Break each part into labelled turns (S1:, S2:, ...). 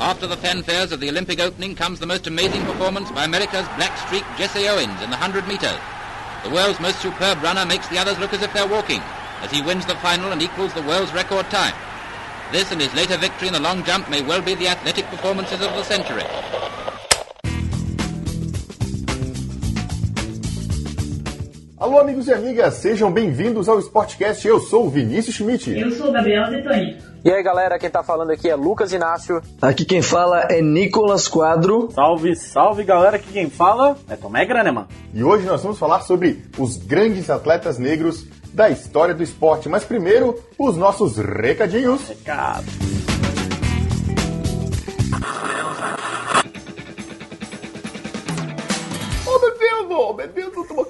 S1: After the fanfares of the Olympic opening comes the most amazing performance by America's black streak Jesse Owens in the 100 metres. The world's most superb runner makes the others look as if they're walking, as he wins the final and equals the world's record time. This and his later victory in the long jump may well be the athletic performances of the century.
S2: Alô, amigos e amigas, sejam bem-vindos ao Sportcast. Eu sou o Vinícius Schmidt.
S3: Eu sou o Gabriel Detonito.
S4: E aí, galera, quem tá falando aqui é Lucas Inácio.
S5: Aqui quem fala é Nicolas Quadro.
S6: Salve, salve, galera, aqui quem fala é Tomé Graneman.
S2: E hoje nós vamos falar sobre os grandes atletas negros da história do esporte. Mas primeiro, os nossos recadinhos.
S6: Recado.
S2: Ô, bebendo, bebendo, estamos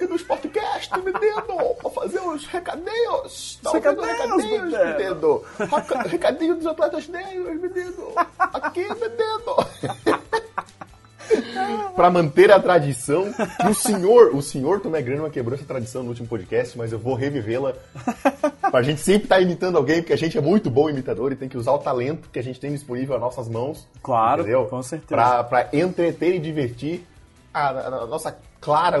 S2: aqui no Sportcast, bebendo, pra fazer os recadinhos. Tá
S6: Recadinhos,
S2: recadinhos,
S6: bebendo.
S2: Reca- Recadinho dos atletas negros, bebendo. Aqui, bebendo. Pra manter a tradição, e o senhor, o senhor Tomé Granman quebrou essa tradição no último podcast, mas eu vou revivê-la pra gente sempre estar imitando alguém, porque a gente é muito bom imitador e tem que usar o talento que a gente tem disponível às nossas mãos.
S6: Claro,
S2: entendeu?
S6: com certeza.
S2: Pra, pra entreter e divertir a, a- a nossa clara,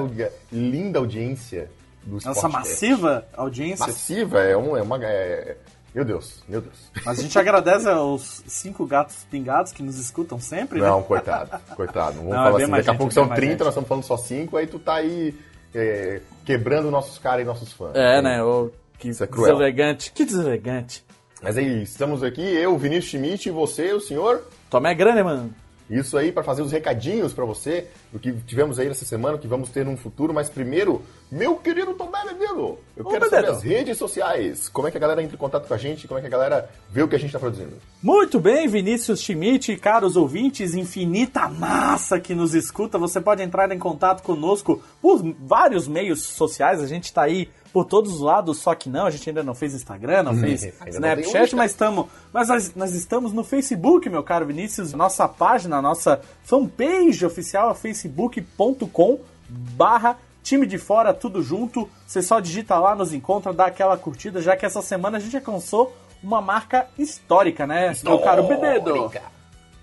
S2: linda audiência do
S6: Nossa
S2: Sportcast.
S6: massiva audiência.
S2: Massiva, é, um, é uma... é- meu Deus, meu Deus.
S6: Mas a gente agradece aos cinco gatos pingados que nos escutam sempre, né?
S2: Não, coitado, coitado. Não vamos
S6: Não, é
S2: falar
S6: bem
S2: assim. Daqui a pouco
S6: é
S2: são
S6: bem mais
S2: 30,
S6: gente.
S2: nós estamos falando só 5, aí tu tá aí é, quebrando nossos caras e nossos fãs.
S4: É, né? O, que
S2: Isso é cruel.
S4: deselegante. Que deselegante.
S2: Mas aí, estamos aqui, eu, Vinícius Schmidt, e você, o senhor.
S4: Tomé grande, mano.
S2: Isso aí para fazer os recadinhos para você do que tivemos aí nessa semana, o que vamos ter no futuro. Mas primeiro, meu querido Tomé Menino, eu quero saber as redes sociais. Como é que a galera entra em contato com a gente? Como é que a galera vê o que a gente tá produzindo?
S4: Muito bem, Vinícius Schmidt, caros ouvintes, infinita massa que nos escuta. Você pode entrar em contato conosco por vários meios sociais. A gente tá aí por todos os lados, só que não, a gente ainda não fez Instagram, não fez
S2: não tem
S4: Snapchat, mas estamos. Mas nós, nós estamos no Facebook, meu caro Vinícius. Nossa página, nossa fanpage oficial é facebook.com barra time de fora, tudo junto. Você só digita lá, nos encontra, dá aquela curtida, já que essa semana a gente alcançou uma marca histórica, né, meu caro Benedo?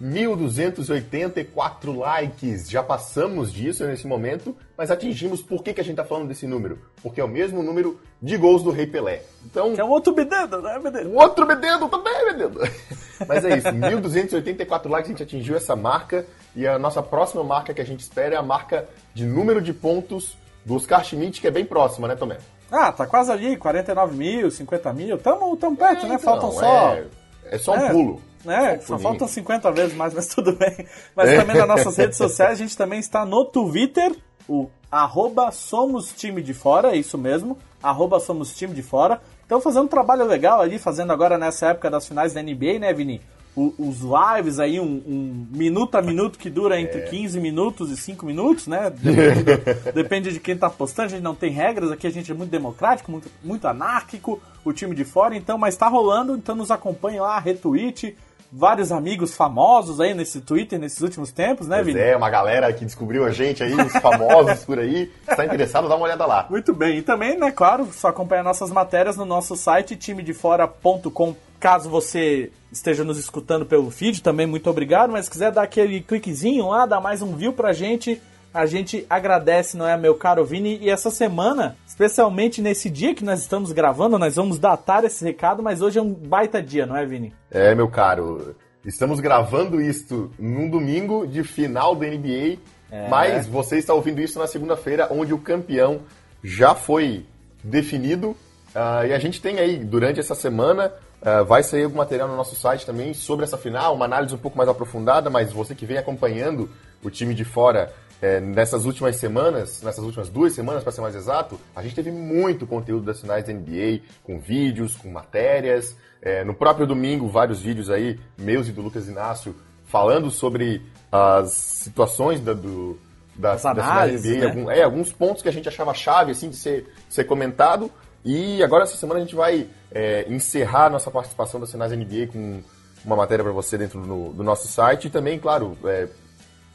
S2: Histórica. 1.284 likes. Já passamos disso nesse momento, mas atingimos. Por que, que a gente tá falando desse número? Porque é o mesmo número de gols do Rei Pelé. Então,
S4: Que é um outro Benedo, né, Benedo?
S2: o outro Bededo também, Bededo. Mas é isso, 1.284 likes, a gente atingiu essa marca. E a nossa próxima marca que a gente espera é a marca de número de pontos do Oscar Schmidt, que é bem próxima, né, Tomé?
S4: Ah, tá quase ali, 49 mil, 50 mil, tamo, tamo perto,
S2: É,
S4: né?
S2: então,
S4: Faltam só...
S2: É, é só um
S4: É,
S2: pulo.
S4: É,
S2: Só
S4: faltam 50 vezes mais, mas tudo bem. Mas
S2: É.
S4: também nas nossas redes sociais, a gente também está no Twitter, o arroba Somos Time de Fora, é isso mesmo, arroba Somos Time de Fora. Então fazendo um trabalho legal ali, fazendo agora nessa época das finais da NBA, né, Vini? O- os lives aí, um, um minuto a minuto que dura entre 15 minutos e 5 minutos, né? Depende, do- depende de quem tá postando, a gente não tem regras, aqui a gente é muito democrático, muito, muito anárquico, o time de fora, então, mas tá rolando, então nos acompanhe lá, retweet, vários amigos famosos aí nesse Twitter nesses últimos tempos, né, Vini?
S2: é, uma galera que descobriu a gente aí, os famosos por aí. Se tá interessado, dá uma olhada lá.
S4: Muito bem. E também, né, claro, só acompanhar nossas matérias no nosso site timedefora.com. Caso você esteja nos escutando pelo feed, também muito obrigado. Mas se quiser dar aquele cliquezinho lá, dar mais um view pra gente, a gente agradece, não é, meu caro Vini? E essa semana, especialmente nesse dia que nós estamos gravando, nós vamos datar esse recado, mas hoje é um baita dia, não é, Vini?
S2: É, meu caro, estamos gravando isto num domingo de final da NBA,
S4: É.
S2: mas você está ouvindo isso na segunda-feira, onde o campeão já foi definido. ah, e a gente tem aí, durante essa semana, ah, vai sair algum material no nosso site também sobre essa final, uma análise um pouco mais aprofundada, mas você que vem acompanhando o time de fora eh, nessas últimas semanas, nessas últimas duas semanas, para ser mais exato, a gente teve muito conteúdo das finais da NBA, com vídeos, com matérias. Eh, no próprio domingo, vários vídeos aí, meus e do Lucas Inácio, falando sobre as situações da, do, da,
S4: As
S2: das finais da
S4: análises,
S2: NBA,
S4: né?
S2: algum- é, alguns pontos que a gente achava chave assim, de ser, ser comentado. E agora, essa semana, a gente vai é, encerrar nossa participação das finais da NBA com uma matéria para você dentro do, do nosso site. E também, claro, é,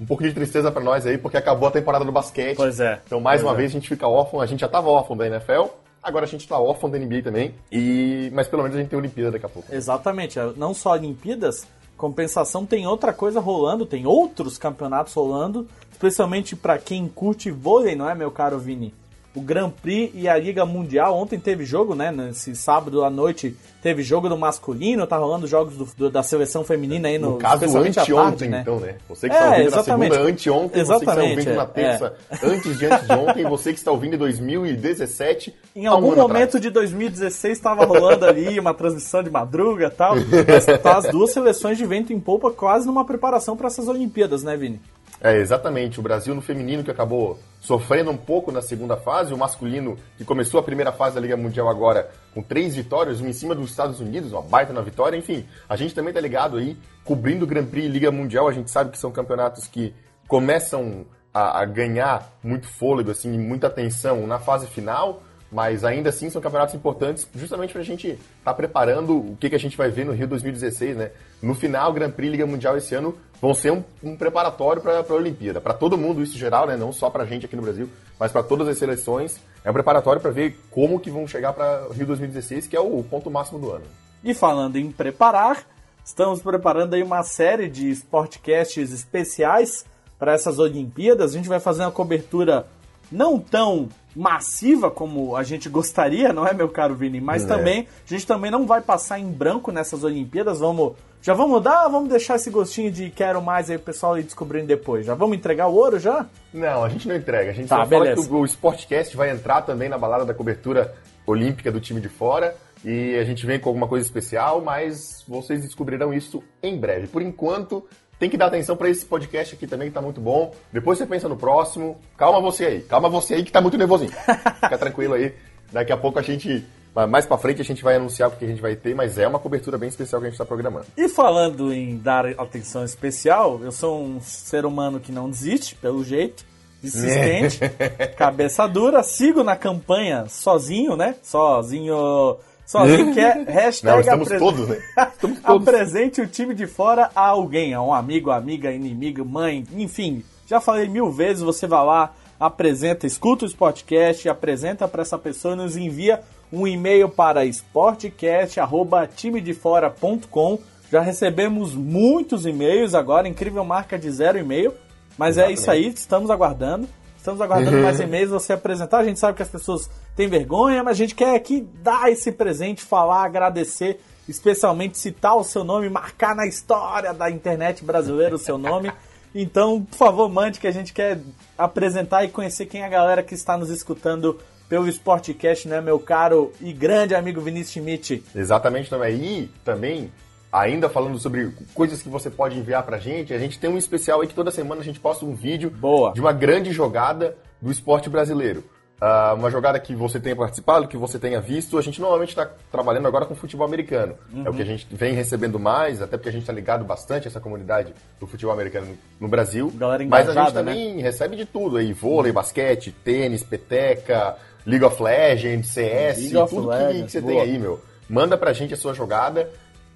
S2: um pouco de tristeza para nós aí, porque acabou a temporada do basquete.
S4: Pois é.
S2: Então, mais uma
S4: é.
S2: vez, a gente fica órfão. A gente já estava órfão da NFL, agora a gente está órfão da NBA também. E... Mas pelo menos a gente tem Olimpíada daqui a pouco.
S4: Exatamente. Não só Olimpíadas, Compensação tem outra coisa rolando, tem outros campeonatos rolando, especialmente para quem curte vôlei, não é, meu caro Vini? O Grand Prix e a Liga Mundial. Ontem teve jogo, né? Nesse sábado à noite teve jogo do masculino, tá rolando jogos do, do, da seleção feminina aí no,
S2: no caso anteontem, né? então, né? Você que está é, ouvindo exatamente. na segunda, anteontem, você que está ouvindo é, na terça, é. antes de antes de ontem, você que está ouvindo em 2017.
S4: Em algum um momento atrás. de 2016 estava rolando ali uma transmissão de madruga e tal. Mas tá as duas seleções de vento em polpa quase numa preparação para essas Olimpíadas, né, Vini?
S2: É, exatamente. O Brasil no feminino que acabou sofrendo um pouco na segunda fase, o masculino que começou a primeira fase da Liga Mundial agora com três vitórias, uma em cima dos Estados Unidos, uma baita na vitória, enfim. A gente também tá ligado aí, cobrindo o Grand Prix e Liga Mundial, a gente sabe que são campeonatos que começam a, a ganhar muito fôlego, assim, muita atenção na fase final, mas ainda assim são campeonatos importantes justamente para a gente estar tá preparando o que, que a gente vai ver no Rio 2016, né? No final, Grand Prix Liga Mundial esse ano vão ser um, um preparatório para a Olimpíada. Para todo mundo, isso geral, né? Não só para a gente aqui no Brasil, mas para todas as seleções. É um preparatório para ver como que vão chegar para Rio 2016, que é o ponto máximo do ano.
S4: E falando em preparar, estamos preparando aí uma série de sportcasts especiais para essas Olimpíadas. A gente vai fazer uma cobertura não tão massiva como a gente gostaria, não é, meu caro Vini? Mas é. também, a gente também não vai passar em branco nessas Olimpíadas. Vamos. Já vamos dar vamos deixar esse gostinho de quero mais aí o pessoal ir descobrindo depois? Já vamos entregar o ouro já?
S2: Não, a gente não entrega. A gente tá, só beleza. fala que o, o Sportcast vai entrar também na balada da cobertura olímpica do time de fora. E a gente vem com alguma coisa especial, mas vocês descobrirão isso em breve. Por enquanto, tem que dar atenção para esse podcast aqui também, que tá muito bom. Depois você pensa no próximo. Calma você aí. Calma você aí que tá muito nervosinho. Fica tranquilo aí. Daqui a pouco a gente mais para frente a gente vai anunciar o que a gente vai ter, mas é uma cobertura bem especial que a gente está programando.
S4: E falando em dar atenção especial, eu sou um ser humano que não desiste, pelo jeito, insistente, cabeça dura, sigo na campanha sozinho, né? Sozinho Sozinho que é hashtag
S2: Não, estamos todos, né?
S4: Estamos todos. apresente o time de fora a alguém, a um amigo, amiga, inimigo, mãe, enfim. Já falei mil vezes, você vai lá, apresenta, escuta o podcast, apresenta para essa pessoa e nos envia um e-mail para sportcast@timedefora.com. Já recebemos muitos e-mails agora, incrível marca de zero e-mail, mas Exatamente. é isso aí, estamos aguardando. Estamos aguardando mais e-mails você apresentar. A gente sabe que as pessoas têm vergonha, mas a gente quer aqui dar esse presente, falar, agradecer, especialmente citar o seu nome, marcar na história da internet brasileira o seu nome. Então, por favor, mande que a gente quer apresentar e conhecer quem é a galera que está nos escutando pelo Sportcast, né, meu caro e grande amigo Vinícius Schmidt.
S2: Exatamente também. E também ainda falando sobre coisas que você pode enviar pra gente, a gente tem um especial aí que toda semana a gente posta um vídeo
S4: Boa.
S2: de uma grande jogada do esporte brasileiro. Uh, uma jogada que você tenha participado, que você tenha visto. A gente normalmente está trabalhando agora com futebol americano. Uhum. É o que a gente vem recebendo mais, até porque a gente está ligado bastante a essa comunidade do futebol americano no Brasil. Mas a gente também né? recebe de tudo aí: vôlei, uhum. basquete, tênis, peteca, League of Legends, CS, League tudo Legends, que, que, você boa. tem aí, meu. Manda pra gente a sua jogada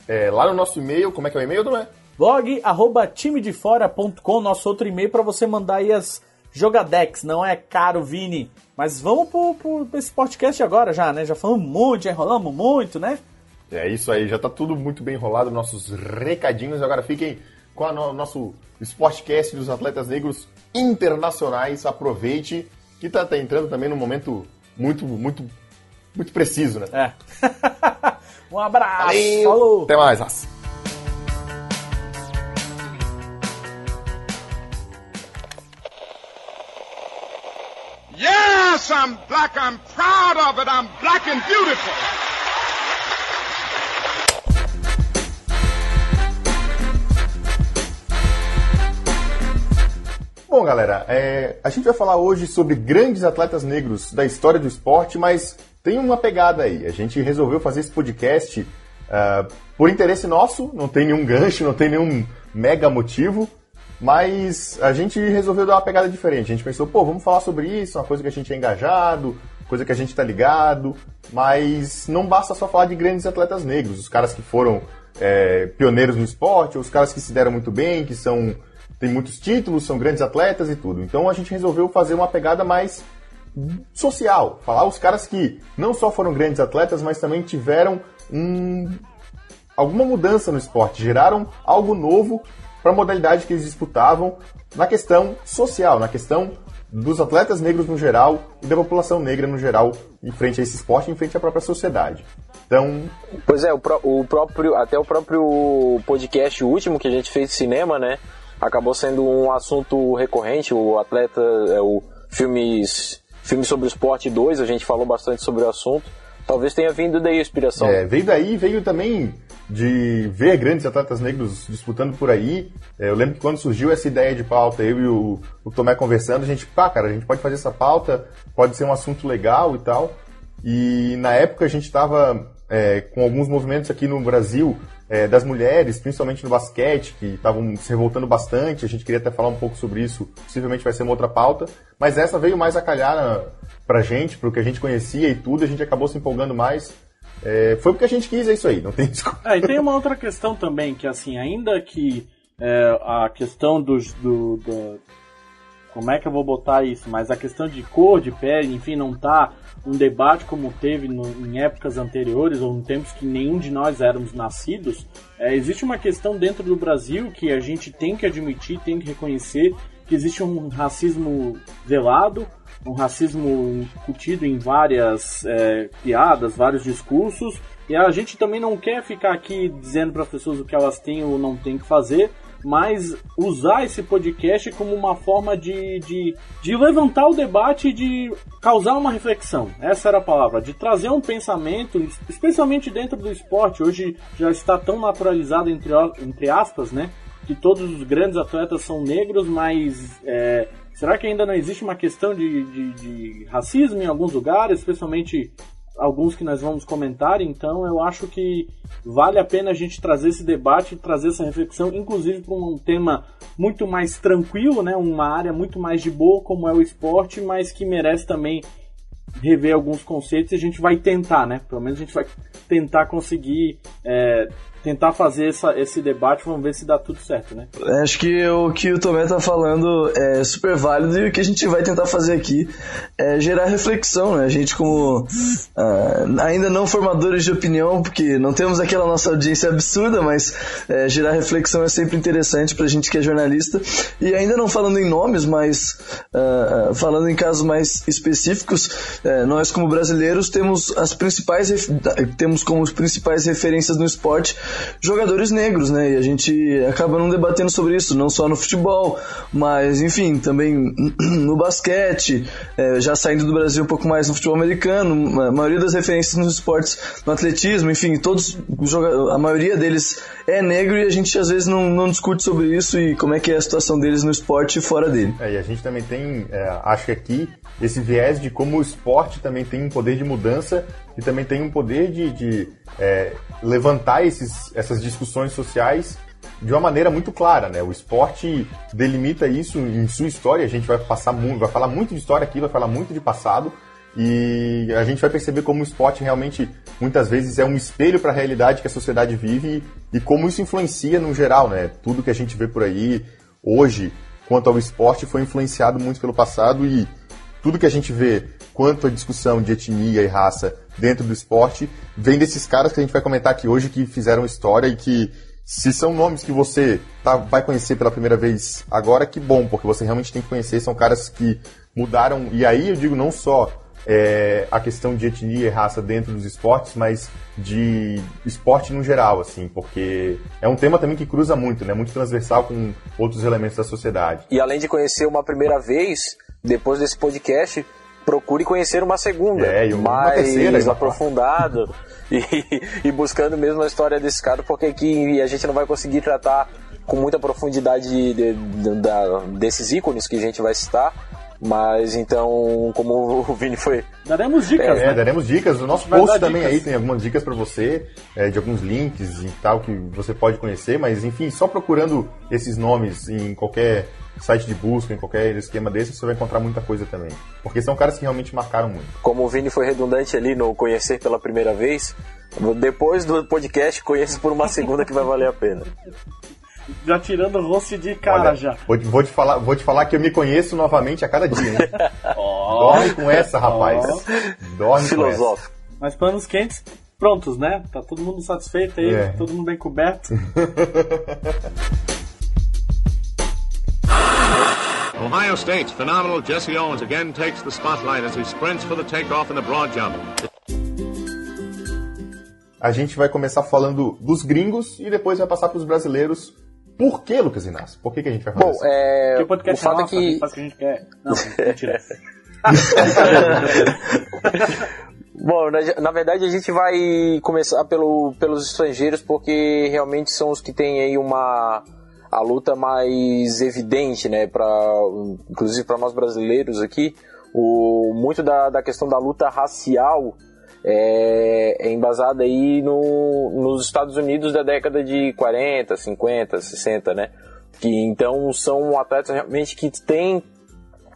S2: é, lá no nosso e-mail, como é que é o e-mail, Tomé?
S4: blog arroba timedefora.com, nosso outro e-mail para você mandar aí as jogadex, não é caro, Vini. Mas vamos pro, pro, esse podcast agora já, né? Já falamos muito, já enrolamos muito, né?
S2: É isso aí, já tá tudo muito bem enrolado, nossos recadinhos. Agora fiquem com o nosso Sportcast dos atletas negros internacionais. Aproveite, que tá, tá entrando também num momento muito, muito, muito preciso, né?
S4: É. Um abraço.
S2: Valeu. Falou. Até mais.
S3: Yes, I'm black. I'm proud of it. I'm black and beautiful.
S2: Bom, galera, é, a gente vai falar hoje sobre grandes atletas negros da história do esporte, mas tem uma pegada aí. A gente resolveu fazer esse podcast uh, por interesse nosso, não tem nenhum gancho, não tem nenhum mega motivo, mas a gente resolveu dar uma pegada diferente. A gente pensou, pô, vamos falar sobre isso, uma coisa que a gente é engajado, coisa que a gente está ligado, mas não basta só falar de grandes atletas negros, os caras que foram é, pioneiros no esporte, os caras que se deram muito bem, que são têm muitos títulos, são grandes atletas e tudo. Então a gente resolveu fazer uma pegada mais social. Falar os caras que não só foram grandes atletas, mas também tiveram um, alguma mudança no esporte, geraram algo novo para a modalidade que eles disputavam na questão social, na questão dos atletas negros no geral e da população negra no geral em frente a esse esporte, em frente à própria sociedade. Então,
S7: pois é, o, o próprio até o próprio podcast último que a gente fez de cinema, né, acabou sendo um assunto recorrente, o atleta, é, o filmes filmes sobre o esporte 2, a gente falou bastante sobre o assunto. Talvez tenha vindo daí a inspiração.
S2: É, veio daí, veio também de ver grandes atletas negros disputando por aí. É, eu lembro que quando surgiu essa ideia de pauta, eu e o, o Tomé conversando, a gente, pá, cara, a gente pode fazer essa pauta, pode ser um assunto legal e tal. E na época a gente estava é, com alguns movimentos aqui no Brasil é, das mulheres, principalmente no basquete, que estavam se revoltando bastante. A gente queria até falar um pouco sobre isso, possivelmente vai ser uma outra pauta. Mas essa veio mais a calhar na, pra gente, pro que a gente conhecia e tudo, a gente acabou se empolgando mais. É, foi porque a gente quis, é isso aí, não tem desculpa.
S4: É, e tem uma outra questão também, que assim, ainda que é, a questão dos, do, do, Como é que eu vou botar isso? Mas a questão de cor, de pele, enfim, não tá um debate como teve no, em épocas anteriores, ou em tempos que nenhum de nós éramos nascidos, é, existe uma questão dentro do Brasil que a gente tem que admitir, tem que reconhecer, que existe um racismo velado, um racismo incutido em várias é, piadas, vários discursos, e a gente também não quer ficar aqui dizendo para as pessoas o que elas têm ou não têm que fazer, mas usar esse podcast como uma forma de, de, de levantar o debate e de causar uma reflexão. Essa era a palavra, de trazer um pensamento, especialmente dentro do esporte. Hoje já está tão naturalizado, entre, entre aspas, né? Que todos os grandes atletas são negros, mas é, Será que ainda não existe uma questão de, de, de, racismo em alguns lugares, especialmente alguns que nós vamos comentar? Então eu acho que vale a pena a gente trazer esse debate, trazer essa reflexão, inclusive para um tema muito mais tranquilo, né? uma área muito mais de boa como é o esporte, mas que merece também rever alguns conceitos e a gente vai tentar, né? Pelo menos a gente vai tentar conseguir é, tentar fazer essa, esse debate, vamos ver se dá tudo certo, né?
S5: Acho que o que o Tomé tá falando é super válido e o que a gente vai tentar fazer aqui é gerar reflexão, né? A gente como uh, ainda não formadores de opinião, porque não temos aquela nossa audiência absurda, mas é, gerar reflexão é sempre interessante pra gente que é jornalista. E ainda não falando em nomes, mas uh, falando em casos mais específicos, uh, nós como brasileiros temos as principais temos como principais referências no esporte jogadores negros, né? E a gente acaba não debatendo sobre isso, não só no futebol, mas enfim, também no basquete, é, já saindo do Brasil um pouco mais no futebol americano, a maioria das referências nos esportes, no atletismo, enfim, todos, a maioria deles é negro e a gente às vezes não, não discute sobre isso e como é que é a situação deles no esporte e fora dele.
S2: É, e a gente também tem, é, acho que aqui, esse viés de como o esporte também tem um poder de mudança e também tem um poder de, de é, levantar esses, essas discussões sociais de uma maneira muito clara, né? O esporte delimita isso em sua história. A gente vai passar muito, vai falar muito de história aqui, vai falar muito de passado e a gente vai perceber como o esporte realmente muitas vezes é um espelho para a realidade que a sociedade vive e, e como isso influencia no geral, né? Tudo que a gente vê por aí hoje quanto ao esporte foi influenciado muito pelo passado e tudo que a gente vê quanto à discussão de etnia e raça dentro do esporte vem desses caras que a gente vai comentar aqui hoje que fizeram história e que se são nomes que você tá, vai conhecer pela primeira vez agora, que bom, porque você realmente tem que conhecer, são caras que mudaram, e aí eu digo não só é, a questão de etnia e raça dentro dos esportes, mas de esporte no geral, assim, porque é um tema também que cruza muito, né? Muito transversal com outros elementos da sociedade.
S7: E além de conhecer uma primeira vez, depois desse podcast, procure conhecer uma segunda,
S2: é, uma
S7: mais
S2: terceira,
S7: aprofundado e, e, buscando mesmo a história desse cara, porque aqui a gente não vai conseguir tratar com muita profundidade de, de, de, desses ícones que a gente vai citar, mas então, como o Vini foi.
S4: Daremos dicas. É,
S2: né? daremos dicas. O nosso post também dicas. aí tem algumas dicas para você, é, de alguns links e tal que você pode conhecer, mas enfim, só procurando esses nomes em qualquer site de busca, em qualquer esquema desse, você vai encontrar muita coisa também. Porque são caras que realmente marcaram muito.
S7: Como o Vini foi redundante ali no conhecer pela primeira vez, depois do podcast, conheça por uma segunda que vai valer a pena
S4: já tirando o rosto de cara Olha, já.
S2: Vou, vou, te falar, vou te falar que eu me conheço novamente a cada dia, hein? oh, Dorme com essa, rapaz. Oh. Dorme
S7: Filosófico.
S4: Mas panos quentes prontos, né? Tá todo mundo satisfeito aí,
S2: É.
S4: todo mundo bem coberto.
S8: Ohio State's phenomenal Jesse Owens again takes the spotlight as he sprints for the takeoff in the broad jump.
S2: A gente vai começar falando dos gringos e depois vai passar para os brasileiros. Por que, Lucas Inácio? Por que, que a gente vai fazer
S7: Bom,
S2: isso?
S7: é,
S4: Porque o
S7: o
S4: podcast
S7: fato
S4: é
S7: é que
S4: faz o que a gente quer. Não, mentira.
S7: Bom, na, na verdade a gente vai começar pelo, pelos estrangeiros porque realmente são os que têm aí uma a luta mais evidente, né, para inclusive para nós brasileiros aqui, o muito da, da questão da luta racial é, é embasada aí no, nos Estados Unidos da década de 40, 50, 60, né? Que então são atletas realmente que têm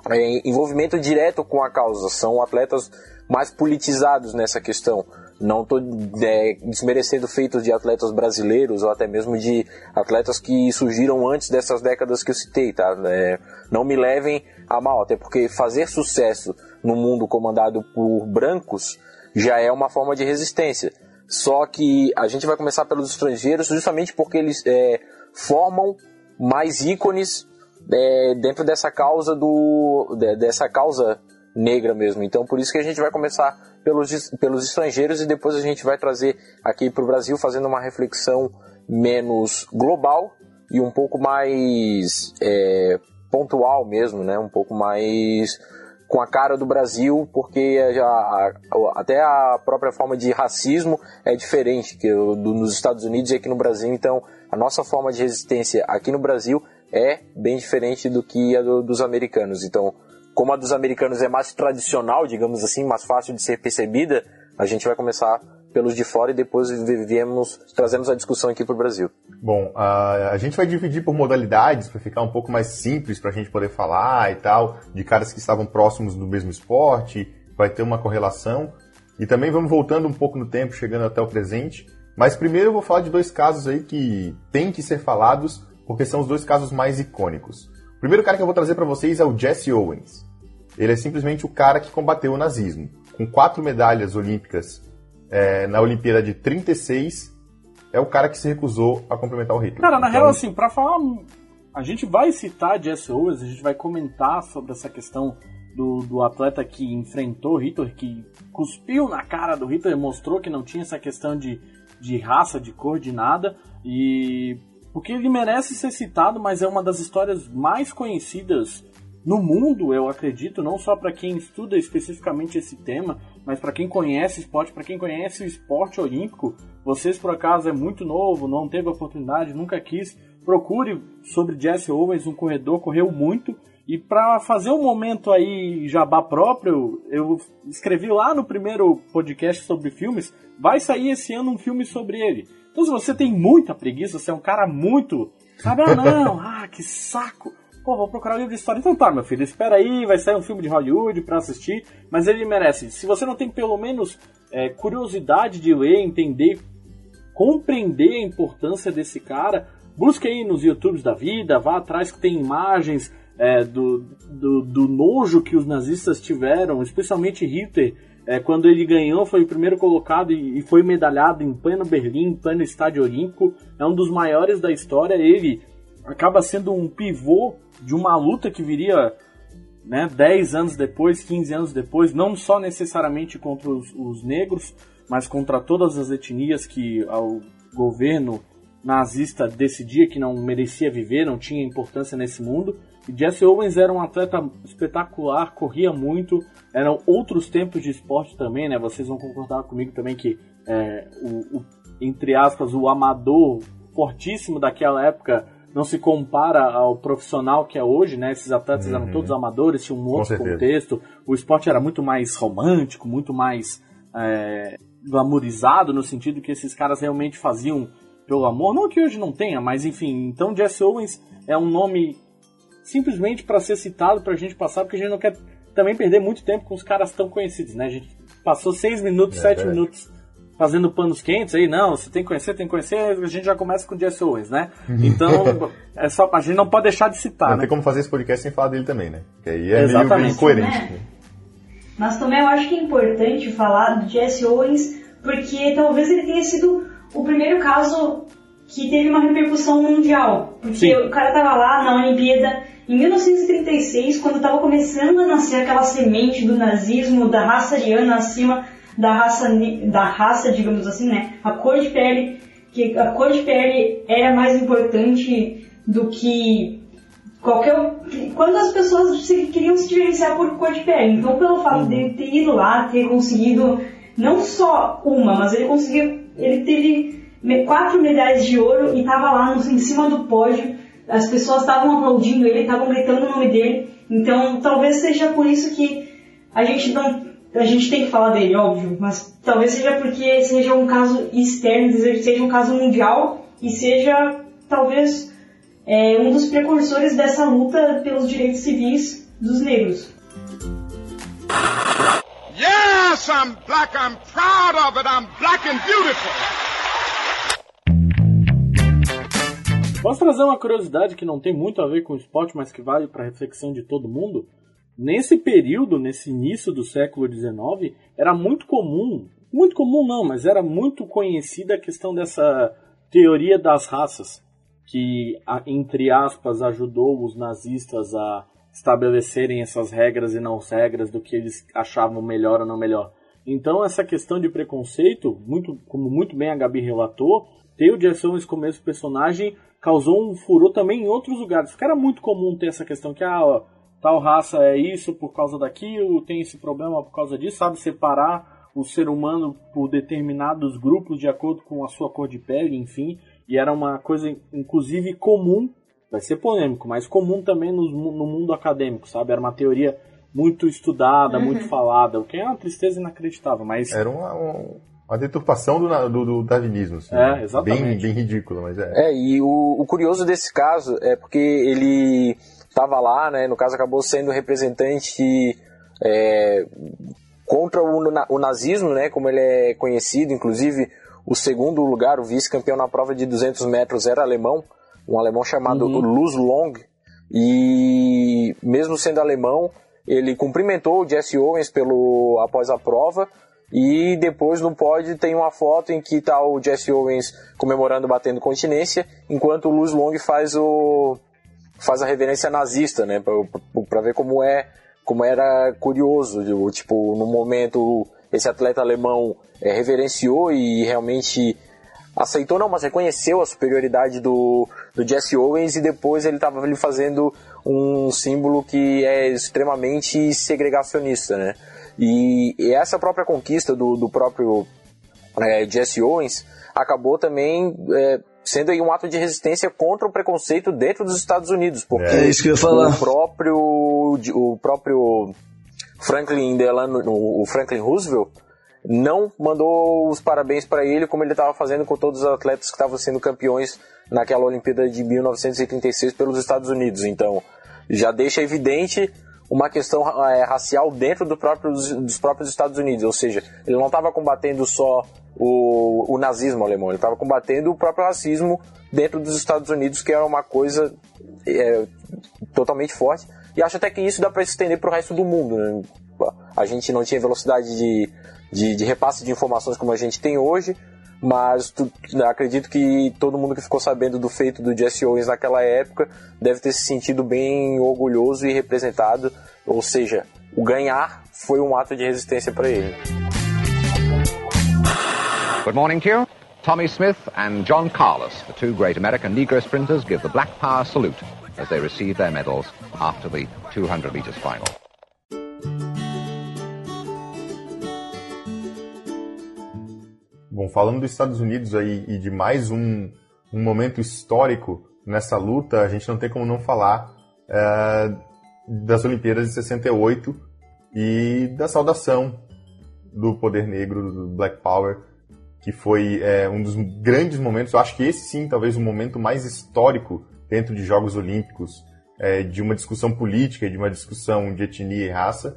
S7: é, envolvimento direto com a causa, são atletas mais politizados nessa questão. Não estou desmerecendo feitos de atletas brasileiros ou até mesmo de atletas que surgiram antes dessas décadas que eu citei, tá? É, não me levem a mal, até porque fazer sucesso no mundo comandado por brancos já é uma forma de resistência. Só que a gente vai começar pelos estrangeiros justamente porque eles é, formam mais ícones é, dentro dessa causa do de- dessa causa negra mesmo. Então por isso que a gente vai começar pelos pelos estrangeiros e depois a gente vai trazer aqui para o Brasil fazendo uma reflexão menos global e um pouco mais é, pontual mesmo, né? Um pouco mais com a cara do Brasil, porque já, até a própria forma de racismo é diferente que do, nos Estados Unidos e aqui no Brasil. Então, a nossa forma de resistência aqui no Brasil é bem diferente do que a do- dos americanos. Então, como a dos americanos é mais tradicional, digamos assim, mais fácil de ser percebida, a gente vai começar pelos de fora e depois trazemos a discussão aqui para o Brasil.
S2: Bom, a, a gente vai dividir por modalidades para ficar um pouco mais simples para a gente poder falar e tal, de caras que estavam próximos do mesmo esporte, vai ter uma correlação. E também vamos voltando um pouco no tempo, chegando até o presente. Mas primeiro eu vou falar de dois casos aí que tem que ser falados, porque são os dois casos mais icônicos. O primeiro cara que eu vou trazer para vocês é o Jesse Owens. Ele é simplesmente o cara que combateu o nazismo. Com quatro medalhas olímpicas é, na Olimpíada de 36, é o cara que se recusou a complementar o Hitler.
S4: Cara, na
S2: Então,
S4: real, assim, pra falar. A gente vai citar Jesse Owens, a gente vai comentar sobre essa questão do, do atleta que enfrentou Hitler, que cuspiu na cara do Hitler, mostrou que não tinha essa questão de, de raça, de cor, de nada. E. Porque ele merece ser citado, mas é uma das histórias mais conhecidas no mundo, eu acredito, não só para quem estuda especificamente esse tema, mas para quem conhece esporte, para quem conhece o esporte olímpico, vocês por acaso é muito novo, não teve oportunidade, nunca quis, procure sobre Jesse Owens, um corredor, correu muito. E para fazer um momento aí jabá próprio, eu escrevi lá no primeiro podcast sobre filmes, vai sair esse ano um filme sobre ele. Então se você tem muita preguiça, você é um cara muito, sabe, ah não, ah que saco, pô, vou procurar um livro de história. Então tá, meu filho, espera aí, vai sair um filme de Hollywood pra assistir, mas ele merece. Se você não tem pelo menos é, curiosidade de ler, entender, compreender a importância desse cara, busque aí nos YouTubes da vida, vá atrás que tem imagens é, do, do, do nojo que os nazistas tiveram, especialmente Hitler, é, quando ele ganhou, foi o primeiro colocado e, e foi medalhado em pleno Berlim, em pleno estádio olímpico, é um dos maiores da história, ele acaba sendo um pivô de uma luta que viria né, 10 anos depois, 15 anos depois, não só necessariamente contra os, os negros, mas contra todas as etnias que o governo nazista decidia que não merecia viver, não tinha importância nesse mundo. E Jesse Owens era um atleta espetacular, corria muito, eram outros tempos de esporte também, né? Vocês vão concordar comigo também que é, o, o, entre aspas, o amador fortíssimo daquela época não se compara ao profissional que é hoje, né? Esses atletas uhum. eram todos amadores, tinham um outro contexto. O esporte era muito mais romântico, muito mais é, glamourizado, no sentido que esses caras realmente faziam pelo amor. Não que hoje não tenha, mas enfim. Então, Jesse Owens é um nome simplesmente para ser citado, pra gente passar, porque a gente não quer também perder muito tempo com os caras tão conhecidos, né? A gente passou seis minutos, é, sete é. minutos fazendo panos quentes aí, não, você tem que conhecer, tem que conhecer, a gente já começa com o Jesse Owens, né? Então, é só, a gente não pode deixar de citar,
S2: não
S4: né?
S2: tem como fazer esse podcast sem falar dele também, né? Que aí é Exatamente. meio incoerente.
S9: Né? Mas também eu acho que é importante falar do Jesse Owens porque talvez ele tenha sido o primeiro caso que teve uma repercussão mundial. Porque
S4: Sim.
S9: o cara tava lá na Olimpíada em 1936, quando tava começando a nascer aquela semente do nazismo, da raça ariana acima da raça, da raça, digamos assim, né? A cor de pele, que a cor de pele era mais importante do que qualquer quando as pessoas queriam se diferenciar por cor de pele. Então, pelo fato de ele ter ido lá, ter conseguido não só uma, mas ele conseguiu, ele teve quatro medalhas de ouro e estava lá em cima do pódio. As pessoas estavam aplaudindo ele, estavam gritando o nome dele. Então, talvez seja por isso que a gente não a gente tem que falar dele, óbvio, mas talvez seja porque seja um caso externo, seja um caso mundial e seja talvez é um dos precursores dessa luta pelos direitos civis dos negros.
S3: Yes, I'm black. I'm proud of it. I'm black and beautiful.
S4: Posso trazer uma curiosidade que não tem muito a ver com o esporte, mas que vale para reflexão de todo mundo? Nesse período, nesse início do século XIX, era muito comum, muito comum não, mas era muito conhecida a questão dessa teoria das raças, que, entre aspas, ajudou os nazistas a estabelecerem essas regras e não regras do que eles achavam melhor ou não melhor. Então, essa questão de preconceito, muito, como muito bem a Gabi relatou, ter o Jesse Owens como esse personagem causou um furor também em outros lugares. Porque era muito comum ter essa questão que, ah, ó, tal raça é isso por causa daquilo, tem esse problema por causa disso, sabe? Separar o ser humano por determinados grupos de acordo com a sua cor de pele, enfim. E era uma coisa, inclusive, comum, vai ser polêmico, mas comum também no, no mundo acadêmico, sabe? Era uma teoria muito estudada, muito falada, o que é uma tristeza inacreditável, mas
S2: Era uma, uma, deturpação do, do, do darwinismo. Assim,
S4: É,
S2: né?
S4: exatamente.
S2: Bem, bem ridícula, mas é.
S7: É, e o, o curioso desse caso é porque ele estava lá, né? No caso, acabou sendo representante é, contra o, o nazismo, né? Como ele é conhecido, inclusive o segundo lugar, o vice-campeão na prova de 200 metros era alemão, um alemão chamado Luz Long, e mesmo sendo alemão, ele cumprimentou o Jesse Owens pelo, após a prova, e depois no pódio tem uma foto em que está o Jesse Owens comemorando batendo continência, enquanto o Luz Long faz o faz a reverência nazista, né, para ver como é como era curioso, tipo, no momento esse atleta alemão é, reverenciou e realmente aceitou não, mas reconheceu a superioridade do, do Jesse Owens e depois ele estava ali fazendo um símbolo que é extremamente segregacionista, né? E, e essa própria conquista do, do próprio é, Jesse Owens acabou também é, sendo aí um ato de resistência contra o preconceito dentro dos Estados Unidos, porque
S5: É isso que eu ia falar.
S7: o próprio o próprio Franklin Delano, o Franklin Roosevelt não mandou os parabéns para ele como ele estava fazendo com todos os atletas que estavam sendo campeões naquela Olimpíada de 1936 pelos Estados Unidos. Então, já deixa evidente uma questão é, racial dentro do próprio, dos próprios Estados Unidos, ou seja, ele não estava combatendo só o, o nazismo alemão, ele estava combatendo o próprio racismo dentro dos Estados Unidos, que era uma coisa é, totalmente forte. E acho até que isso dá para estender para o resto do mundo. Né? A gente não tinha velocidade de, de, de repasse de informações como a gente tem hoje, mas tu, acredito que todo mundo que ficou sabendo do feito do Jesse Owens naquela época deve ter se sentido bem orgulhoso e representado, ou seja, o ganhar foi um ato de resistência para ele.
S10: Good morning to you. Tommy Smith and John Carlos, the two great American Negro sprinters, give the Black Power salute as they receive their medals after the 200 meters final.
S2: Bom, falando dos Estados Unidos aí e de mais um, um momento histórico nessa luta, a gente não tem como não falar é, das Olimpíadas de 68 e da saudação do poder negro, do Black Power, que foi é, um dos grandes momentos, eu acho que esse sim, talvez o momento mais histórico dentro de Jogos Olímpicos, é, de uma discussão política e de uma discussão de etnia e raça,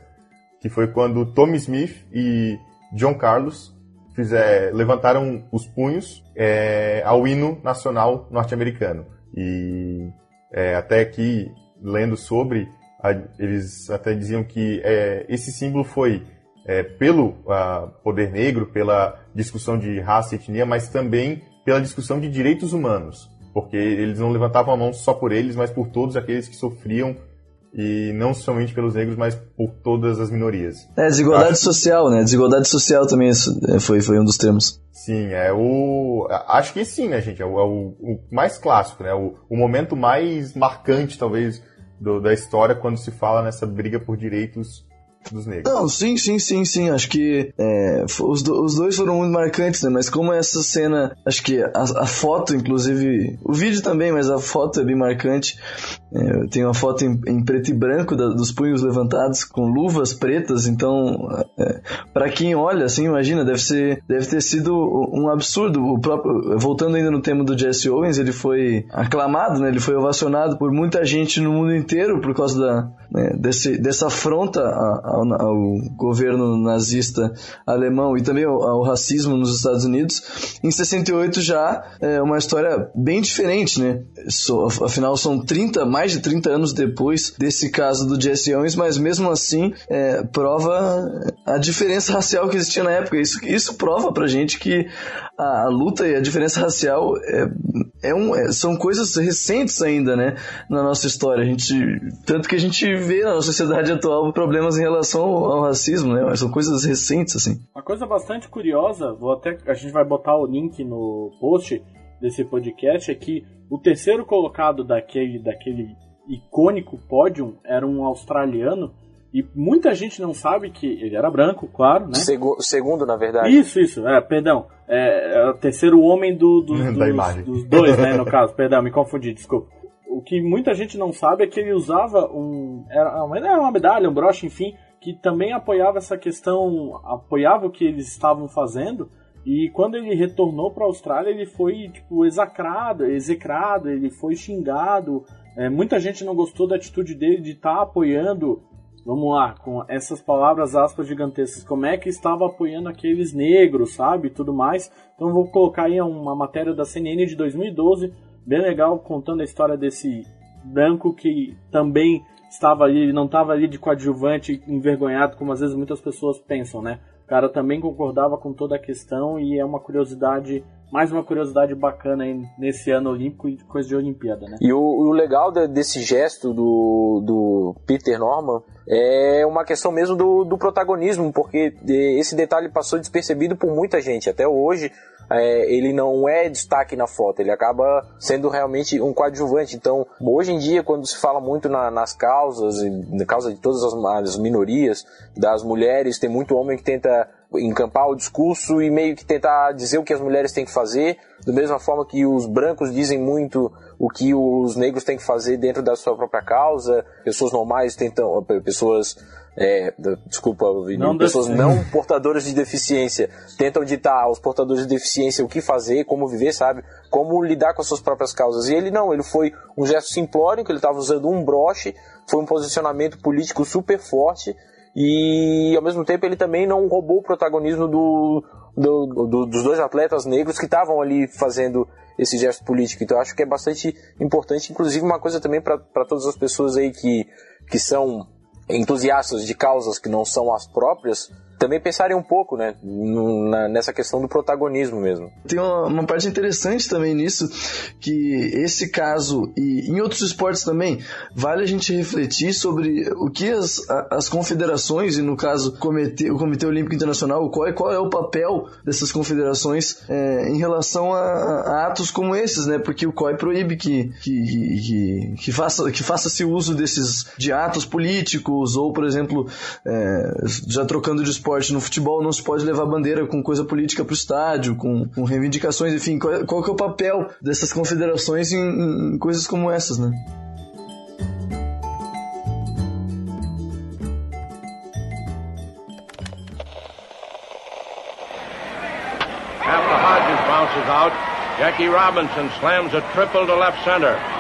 S2: que foi quando Tommy Smith e John Carlos fizer, levantaram os punhos é, ao hino nacional norte-americano. E é, até aqui, lendo sobre, a, eles até diziam que é, esse símbolo foi é, pelo uh, poder negro, pela discussão de raça e etnia, mas também pela discussão de direitos humanos, porque eles não levantavam a mão só por eles, mas por todos aqueles que sofriam e não somente pelos negros, mas por todas as minorias.
S5: É, desigualdade acho... social, né? Desigualdade social também é, foi, foi um dos termos.
S2: Sim, é o. Acho que sim, né, gente? É o, é o, o mais clássico, né? O, o momento mais marcante, talvez, do, da história quando se fala nessa briga por direitos dos negros.
S5: Não, sim, sim, sim, sim. Acho que é, os, do, os dois foram muito marcantes, né? Mas como essa cena, acho que a, a foto, inclusive, o vídeo também, mas a foto é bem marcante. É, tem uma foto em, em preto e branco da, dos punhos levantados com luvas pretas, então, é, para quem olha, assim, imagina, deve ser, deve ter sido um absurdo. O próprio, voltando ainda no tema do Jesse Owens, ele foi aclamado, né? Ele foi ovacionado por muita gente no mundo inteiro por causa da, né, desse, dessa afronta a, ao, ao, governo nazista alemão e também ao, ao, racismo nos Estados Unidos. Em 68 já é uma história bem diferente, né? So, afinal, são 30, mais de 30 anos depois desse caso do Jesse Owens, mas mesmo assim é, prova a diferença racial que existia na época. Isso, isso prova pra gente que a, a luta e a diferença racial é, é um, é, são coisas recentes ainda, né? Na nossa história. A gente, tanto que a gente vê na sociedade atual problemas em relação ao racismo, né? Mas são coisas recentes, assim.
S4: Uma coisa bastante curiosa, vou até, a gente vai botar o link no post desse podcast, é que o terceiro colocado daquele, daquele icônico pódio era um australiano e muita gente não sabe que ele era branco, claro, né?
S7: Segu segundo, na verdade.
S4: Isso, isso, é, perdão. É, é o terceiro homem do, do, dos, dos, dois, né, no caso. Perdão, me confundi, desculpa. O que muita gente não sabe é que ele usava um. Era uma, era uma medalha, um broche, enfim, que também apoiava essa questão, apoiava o que eles estavam fazendo. E quando ele retornou para a Austrália, ele foi tipo execrado, execrado, ele foi xingado. É, muita gente não gostou da atitude dele de estar tá apoiando vamos lá, com essas palavras aspas gigantescas, como é que estava apoiando aqueles negros, sabe, tudo mais. Então vou colocar aí uma matéria da CNN de 2012, bem legal, contando a história desse branco que também estava ali, não estava ali de coadjuvante, envergonhado, como às vezes muitas pessoas pensam, né? O cara também concordava com toda a questão e é uma curiosidade mais uma curiosidade bacana aí nesse ano olímpico e coisa de Olimpíada, né?
S7: E o, o legal de, desse gesto do, do Peter Norman é uma questão mesmo do, do protagonismo, porque esse detalhe passou despercebido por muita gente. Até hoje, é, ele não é destaque na foto, ele acaba sendo realmente um coadjuvante. Então, hoje em dia, quando se fala muito na, nas causas, na causa de todas as, as minorias, das mulheres, tem muito homem que tenta encampar o discurso e meio que tentar dizer o que as mulheres têm que fazer, da mesma forma que os brancos dizem muito o que os negros têm que fazer dentro da sua própria causa, pessoas normais tentam, pessoas é, desculpa, não pessoas não portadoras de deficiência tentam ditar aos portadores de deficiência o que fazer, como viver, sabe? Como lidar com as suas próprias causas. E ele não, ele foi um gesto simplório, que ele estava usando um broche, foi um posicionamento político super forte e ao mesmo tempo ele também não roubou o protagonismo do, do, do, dos dois atletas negros que estavam ali fazendo esse gesto político. Então acho que é bastante importante, inclusive uma coisa também para todas as pessoas aí que, que são entusiastas de causas que não são as próprias, também pensarem um pouco, né, na, nessa questão do protagonismo mesmo.
S5: Tem uma, uma, parte interessante também nisso, que esse caso e em outros esportes também, vale a gente refletir sobre o que as, as confederações, e no caso o Comitê Olímpico Internacional, qual é, qual é o papel dessas confederações é, em relação a, a, atos como esses, né, porque o COI proíbe que, que, que, que faça, que faça-se uso desses de atos políticos, ou por exemplo, é, já trocando de esporte esporte. No futebol não se pode levar bandeira com coisa política para o estádio, com, com, reivindicações, enfim. Qual, qual que é o papel dessas confederações em, em coisas como essas, né?
S8: After Hodges bounces out, Jackie Robinson slams a triple to left center.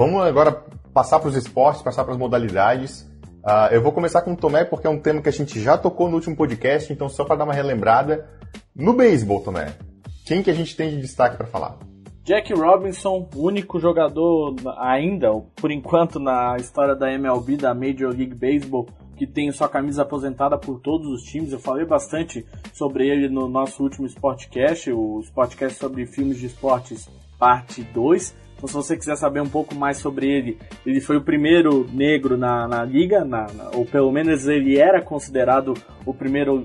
S2: Vamos agora passar para os esportes, passar para as modalidades. Uh, eu vou começar com o Tomé porque é um tema que a gente já tocou no último podcast, então só para dar uma relembrada. No beisebol, Tomé, quem que a gente tem de destaque para falar?
S4: Jack Robinson, único jogador ainda, por enquanto, na história da MLB, da Major League Baseball, que tem sua camisa aposentada por todos os times. Eu falei bastante sobre ele no nosso último Sportcast, o Sportcast sobre filmes de esportes, parte 2. Então, se você quiser saber um pouco mais sobre ele, ele foi o primeiro negro na, na liga, na, na, ou pelo menos ele era considerado o primeiro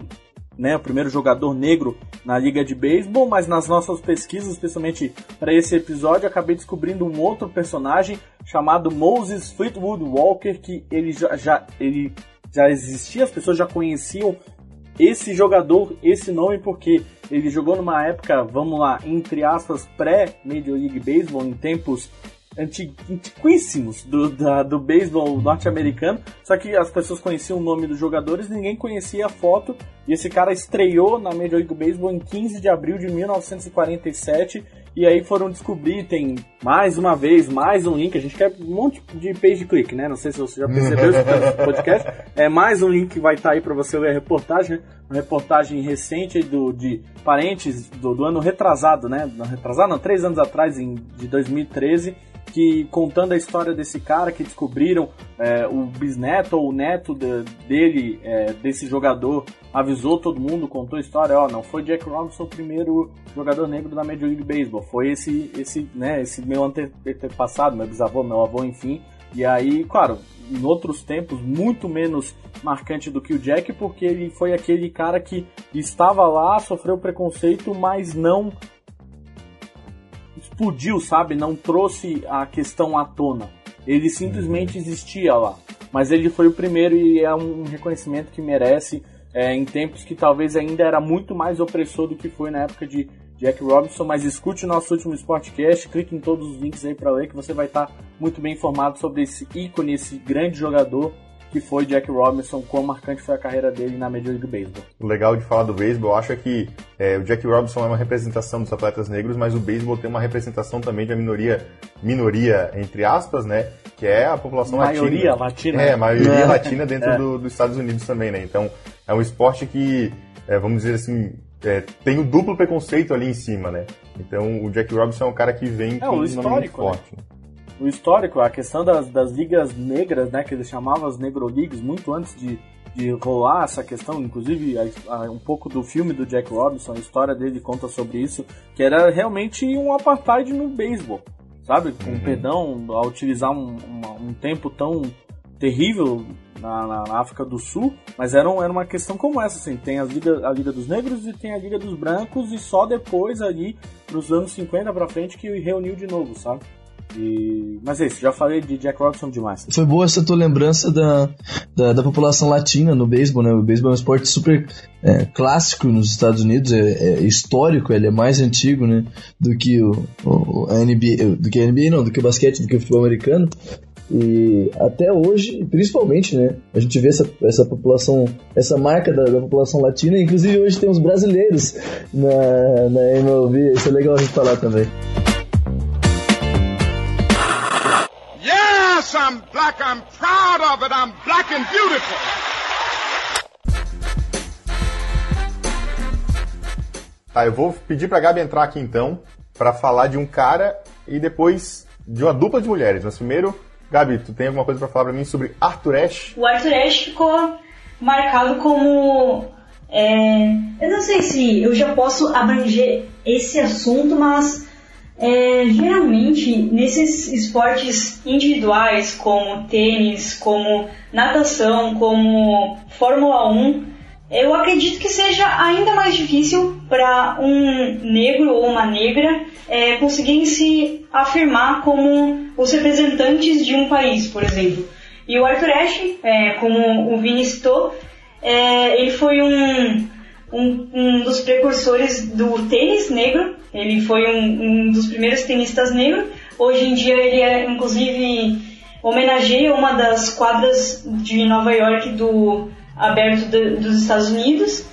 S4: né, o primeiro jogador negro na liga de beisebol, mas nas nossas pesquisas, especialmente para esse episódio, acabei descobrindo um outro personagem chamado Moses Fleetwood Walker, que ele já, já, ele já existia, as pessoas já conheciam esse jogador, esse nome, porque ele jogou numa época, vamos lá, entre aspas, pré-Major League Baseball, em tempos antiquíssimos do, da, do beisebol norte-americano, só que as pessoas conheciam o nome dos jogadores, ninguém conhecia a foto, e esse cara estreou na Major League Baseball em 15 de abril de 1947, e aí foram descobrir, tem mais uma vez, mais um link, a gente quer um monte de page click, né? Não sei se você já percebeu isso no podcast. É mais um link que vai estar tá aí para você ler a reportagem, uma reportagem recente do, de parentes do, do ano retrasado, né? Não retrasado, não, três anos atrás, em, de 2013, que contando a história desse cara que descobriram é, o bisneto ou o neto de, dele, é, desse jogador, avisou todo mundo, contou a história, ó, não foi Jack Robinson o primeiro jogador negro da Major League Baseball, foi esse, esse, né, esse meu antepassado, meu bisavô, meu avô, enfim. E aí, claro, em outros tempos, muito menos marcante do que o Jack, porque ele foi aquele cara que estava lá, sofreu preconceito, mas não explodiu, sabe? Não trouxe a questão à tona. Ele simplesmente uhum. existia lá. Mas ele foi o primeiro e é um reconhecimento que merece é, em tempos que talvez ainda era muito mais opressor do que foi na época de Jack Robinson. Mas escute o nosso último Sportcast, clique em todos os links aí para ler que você vai estar muito bem informado sobre esse ícone, esse grande jogador que foi Jack Robinson, quão marcante foi a carreira dele na Major League Baseball.
S2: O legal de falar do beisebol, eu acho é que é, o Jack Robinson é uma representação dos atletas negros, mas o beisebol tem uma representação também de minoria, minoria entre aspas, né? Que é a população
S4: maioria
S2: latina.
S4: latina.
S2: É, maioria é. latina dentro é. do, dos Estados Unidos também, né? Então, é um esporte que, é, vamos dizer assim, é, tem o duplo preconceito ali em cima, né? Então, o Jack Robinson é um cara que vem
S4: é, com um nome muito forte. Né? O histórico, a questão das, das ligas negras, né, que eles chamavam as Negro Leagues, muito antes de, de rolar essa questão, inclusive a, a, um pouco do filme do Jack Robinson, a história dele conta sobre isso, que era realmente um apartheid no beisebol, sabe? Com uhum. perdão, a utilizar um, uma, um tempo tão terrível na, na, na, África do Sul, mas era, um, era uma questão como essa, assim, tem a Liga, a Liga dos Negros e tem a Liga dos Brancos, e só depois ali, nos anos 50 pra frente, que reuniu de novo, sabe? E... Mas é isso, já falei de Jack Robinson demais.
S5: Foi boa essa tua lembrança da, da, da população latina no beisebol, né? O beisebol é um esporte super é, clássico nos Estados Unidos, é, é, histórico, ele é mais antigo, né? Do que o, o a NBA, do que a NBA não, do que o basquete, do que o futebol americano. E até hoje, principalmente, né? A gente vê essa, essa população, essa marca da, da população latina. Inclusive hoje tem os brasileiros na, na MLB. Isso é legal a gente falar também.
S3: I'm black, I'm proud of it. I'm black and beautiful.
S2: Tá, eu vou pedir pra Gabi entrar aqui então, para falar de um cara e depois de uma dupla de mulheres. Mas primeiro, Gabi, tu tem alguma coisa para falar para mim sobre Arthur Ashe?
S9: O Arthur Ashe ficou marcado como. É, eu não sei se eu já posso abranger esse assunto, mas é, geralmente, nesses esportes individuais, como tênis, como natação, como Fórmula 1, eu acredito que seja ainda mais difícil para um negro ou uma negra é, conseguirem se afirmar como os representantes de um país, por exemplo. E o Arthur Ashe, é, como o Vini citou, é, ele foi um, um, um dos precursores do tênis negro, ele foi um, um dos primeiros tenistas negros. Hoje em dia ele é, inclusive, homenageia uma das quadras de Nova York do aberto dos Estados Unidos.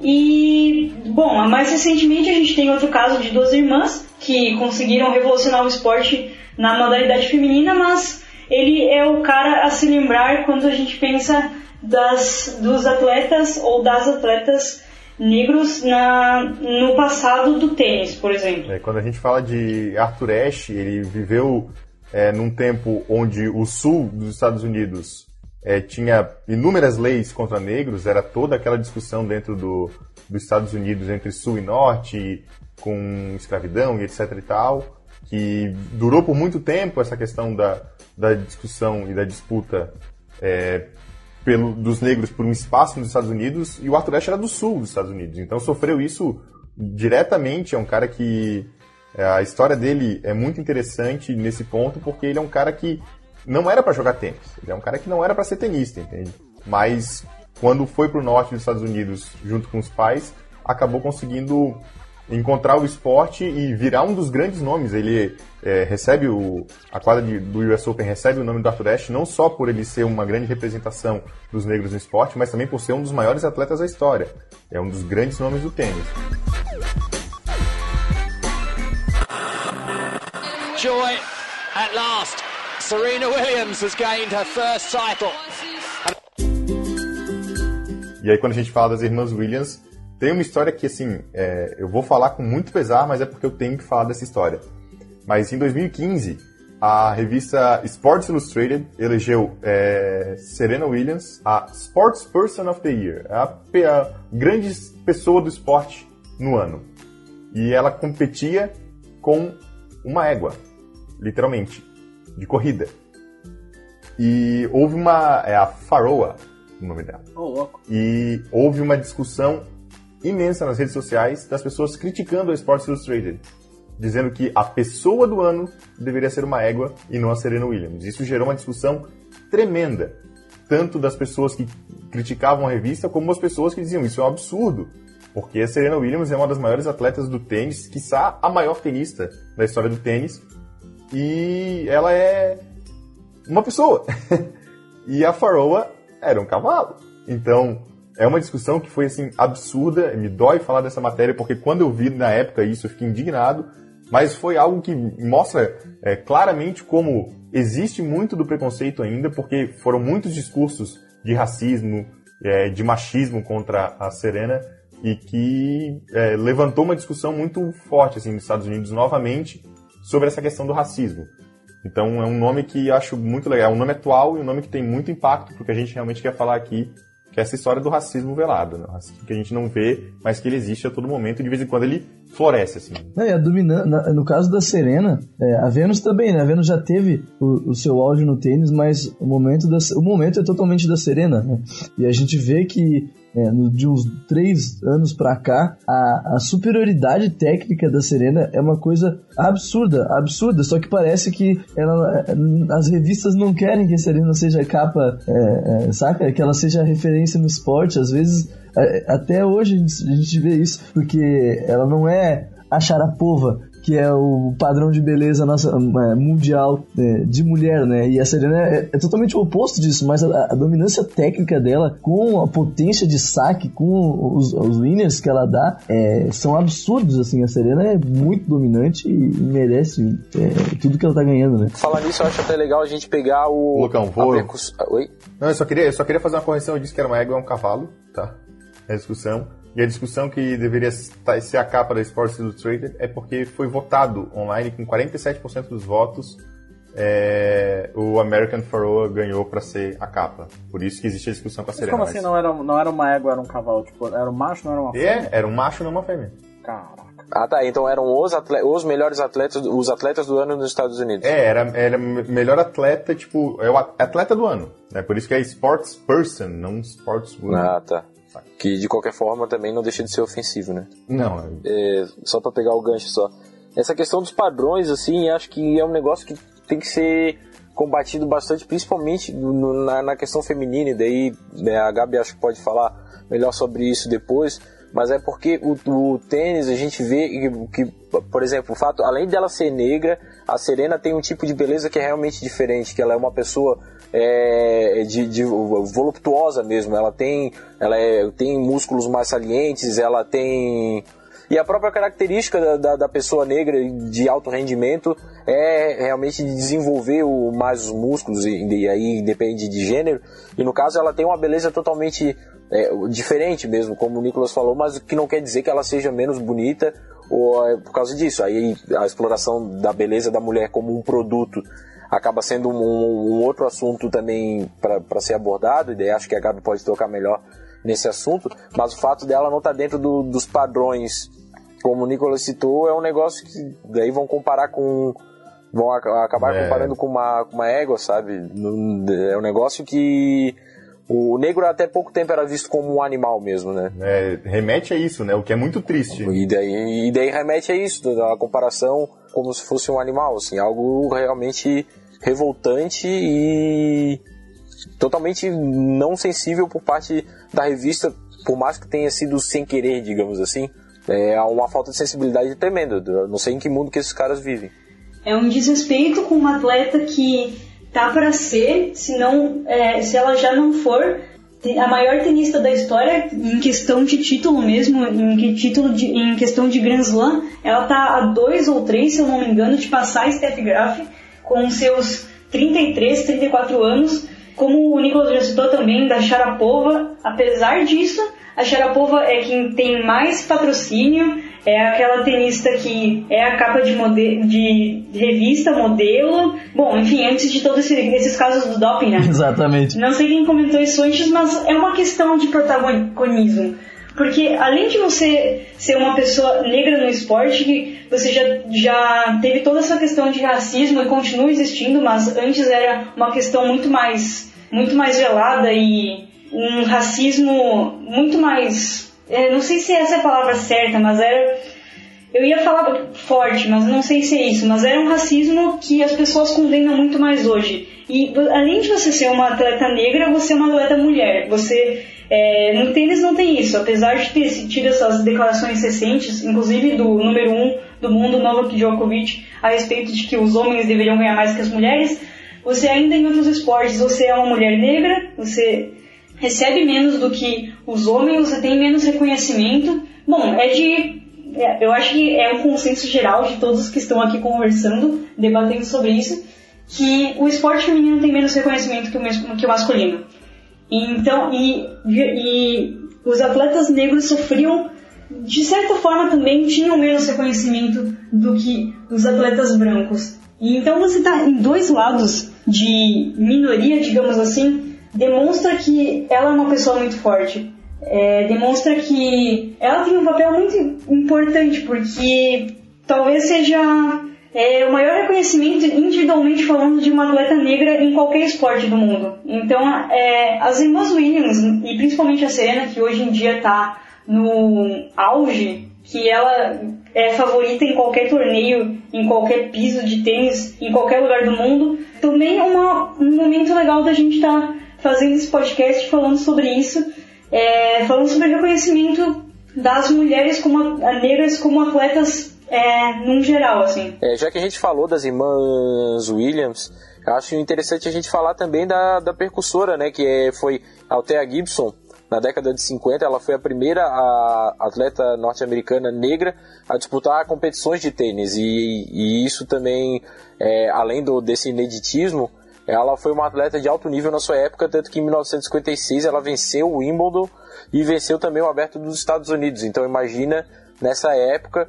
S9: E, bom, mais recentemente a gente tem outro caso de duas irmãs que conseguiram revolucionar o esporte na modalidade feminina, mas ele é o cara a se lembrar quando a gente pensa das, dos atletas ou das atletas negros na, no passado do tênis, por exemplo.
S2: É, quando a gente fala de Arthur Ashe, ele viveu é, num tempo onde o sul dos Estados Unidos é, tinha inúmeras leis contra negros, era toda aquela discussão dentro do, dos Estados Unidos entre sul e norte, com escravidão e etc e tal, que durou por muito tempo essa questão da, da discussão e da disputa é, pelo, dos negros por um espaço nos Estados Unidos, e o Arthur Ashe era do sul dos Estados Unidos, então sofreu isso diretamente, é um cara que é, a história dele é muito interessante nesse ponto, porque ele é um cara que não era para jogar tênis. Ele é um cara que não era para ser tenista, entende? Mas quando foi para o norte dos Estados Unidos junto com os pais, acabou conseguindo encontrar o esporte e virar um dos grandes nomes. Ele é, recebe o a quadra de, do US Open recebe o nome do Arthur Ashe não só por ele ser uma grande representação dos negros no esporte, mas também por ser um dos maiores atletas da história. É um dos grandes nomes do tênis.
S11: Joy at last. Serena Williams has gained her first title.
S2: E aí quando a gente fala das irmãs Williams, tem uma história que assim, é, eu vou falar com muito pesar, mas é porque eu tenho que falar dessa história. Mas em 2015, a revista Sports Illustrated elegeu é, Serena Williams a Sports Person of the Year, a, a grande pessoa do esporte no ano. E ela competia com uma égua, literalmente de corrida. E houve uma. É a Faroa, o nome dela.
S4: Ô, louco.
S2: E houve uma discussão imensa nas redes sociais das pessoas criticando a Sports Illustrated, dizendo que a pessoa do ano deveria ser uma égua e não a Serena Williams. Isso gerou uma discussão tremenda, tanto das pessoas que criticavam a revista, como as pessoas que diziam isso é um absurdo, porque a Serena Williams é uma das maiores atletas do tênis, quiçá a maior tenista da história do tênis, e ela é uma pessoa. e a Faroa era um cavalo. Então, é uma discussão que foi assim absurda, me dói falar dessa matéria porque quando eu vi na época isso eu fiquei indignado, mas foi algo que mostra é, claramente como existe muito do preconceito ainda, porque foram muitos discursos de racismo, é, de machismo contra a Serena e que é, levantou uma discussão muito forte assim nos Estados Unidos novamente sobre essa questão do racismo. Então é um nome que acho muito legal, é um nome atual e um nome que tem muito impacto porque a gente realmente quer falar aqui, que é essa história do racismo velado, né? que a gente não vê, mas que ele existe a todo momento e de vez em quando ele floresce, assim.
S5: Não, e a no caso da Serena, é, a Vênus também, né? A Vênus já teve o, o, seu auge no tênis, mas o momento, da, o momento é totalmente da Serena, né? E a gente vê que é, de uns três anos para cá, a, a, superioridade técnica da Serena é uma coisa absurda, absurda. Só que parece que ela, as revistas não querem que a Serena seja capa, é, é, saca? Que ela seja referência no esporte. Às vezes, é, até hoje a gente, vê isso, porque ela não é a Sharapova, que é o padrão de beleza nossa, é, mundial é, de mulher, né? E a Serena é, é totalmente o oposto disso, mas a, a, dominância técnica dela, com a potência de saque, com os, os winners que ela dá, é, são absurdos, assim. A Serena é muito dominante e merece é, tudo que ela tá ganhando, né?
S7: Falar nisso, eu acho até legal a gente pegar o...
S2: Lucão, vou...
S7: Percuss... Oi?
S2: Não, eu só, queria, eu só queria fazer uma correção. Eu disse que era uma égua, é um cavalo, tá? É discussão. E a discussão que deveria ser a capa da Sports Illustrated é porque foi votado online com 47% dos votos. É, o American Pharoah ganhou para ser a capa. Por isso que existe a discussão com a Serena.
S4: Como assim não era, não era uma égua, era um cavalo? Tipo, era um macho, não era uma
S2: fêmea? É, era um macho, não uma fêmea.
S4: Caraca.
S7: Ah, tá. Então eram os, atleta, os melhores atletas, os atletas do ano nos Estados Unidos.
S2: É, era, era melhor atleta, tipo, é o atleta do ano. Né? Por isso que é sports person, não sports woman.
S7: Ah, tá. Que de qualquer forma também não deixa de ser ofensivo, né?
S2: Não.
S7: É, só para pegar o gancho só. Essa questão dos padrões, assim, acho que é um negócio que tem que ser combatido bastante, principalmente no, na, na, questão feminina, e daí né, a Gabi acho que pode falar melhor sobre isso depois, mas é porque o, o tênis a gente vê que, que, por exemplo, o fato, além dela ser negra, a Serena tem um tipo de beleza que é realmente diferente, que ela é uma pessoa é, de, de, voluptuosa mesmo. Ela tem, ela é, tem músculos mais salientes, ela tem e a própria característica da, da, da, pessoa negra de alto rendimento é realmente de desenvolver o, mais os músculos, e, e, aí depende de gênero. E no caso, ela tem uma beleza totalmente é, diferente mesmo, como o Nicolas falou, mas o que não quer dizer que ela seja menos bonita ou é por causa disso. Aí a exploração da beleza da mulher como um produto acaba sendo um, um outro assunto também para ser abordado, e daí acho que a Gabi pode tocar melhor nesse assunto, mas o fato dela não estar tá dentro do, dos padrões, como o Nicolas citou, é um negócio que daí vão comparar com. vão acabar é. comparando com uma, com uma égua, sabe? É um negócio que. O negro até pouco tempo era visto como um animal mesmo, né?
S2: É, remete a isso, né? O que é muito triste.
S7: E daí, e daí remete a isso, a comparação como se fosse um animal, assim, algo realmente revoltante e totalmente não sensível por parte da revista, por mais que tenha sido sem querer, digamos assim. É uma falta de sensibilidade tremenda. Eu não sei em que mundo que esses caras vivem.
S9: É um desrespeito com uma atleta que tá para ser, se não, é, se ela já não for a maior tenista da história em questão de título mesmo, em que título de, em questão de Grand Slam, ela tá a dois ou três, se eu não me engano, de passar a Steph Graf com seus 33, 34 anos. Como o Nicolas já citou também, da Sharapova, apesar disso, a Sharapova é quem tem mais patrocínio, é aquela tenista que é a capa de, de revista, modelo. Bom, enfim, antes de todos esse, esses casos do doping, né?
S5: Exatamente.
S9: Não sei quem comentou isso antes, mas é uma questão de protagonismo. Porque além de você ser uma pessoa negra no esporte, você já, já teve toda essa questão de racismo e continua existindo, mas antes era uma questão muito mais, muito mais velada e um racismo muito mais. É, não sei se essa é a palavra certa, mas era. Eu ia falar forte, mas não sei se é isso, mas era um racismo que as pessoas condenam muito mais hoje. E além de você ser uma atleta negra, você é uma atleta mulher. Você é, no tênis não tem isso, apesar de ter tido essas declarações recentes, inclusive do número um do mundo, Novak Djokovic, a respeito de que os homens deveriam ganhar mais que as mulheres. Você ainda em outros esportes, você é uma mulher negra, você recebe menos do que os homens, você tem menos reconhecimento. Bom, é de. É, eu acho que é um consenso geral de todos que estão aqui conversando, debatendo sobre isso, que o esporte feminino tem menos reconhecimento que o, que o masculino. Então, e, e os atletas negros sofriam, de certa forma também tinham menos reconhecimento do que os atletas brancos. E então você está em dois lados de minoria, digamos assim, demonstra que ela é uma pessoa muito forte. É, demonstra que ela tem um papel muito importante, porque talvez seja é o maior reconhecimento individualmente falando de uma atleta negra em qualquer esporte do mundo. Então, é, as irmãs Williams, e principalmente a Serena, que hoje em dia está no auge, que ela é favorita em qualquer torneio, em qualquer piso de tênis, em qualquer lugar do mundo, também é uma, um momento legal da gente estar tá fazendo esse podcast falando sobre isso, é, falando sobre reconhecimento das mulheres como negras como atletas é, num geral, assim.
S7: É, já que a gente falou das irmãs Williams, acho interessante a gente falar também da, da percussora, né, que é, foi Althea Gibson. Na década de 50, ela foi a primeira a, atleta norte-americana negra a disputar competições de tênis. E, e isso também, é, além do, desse ineditismo, ela foi uma atleta de alto nível na sua época, tanto que em 1956 ela venceu o Wimbledon e venceu também o Aberto dos Estados Unidos. Então imagina nessa época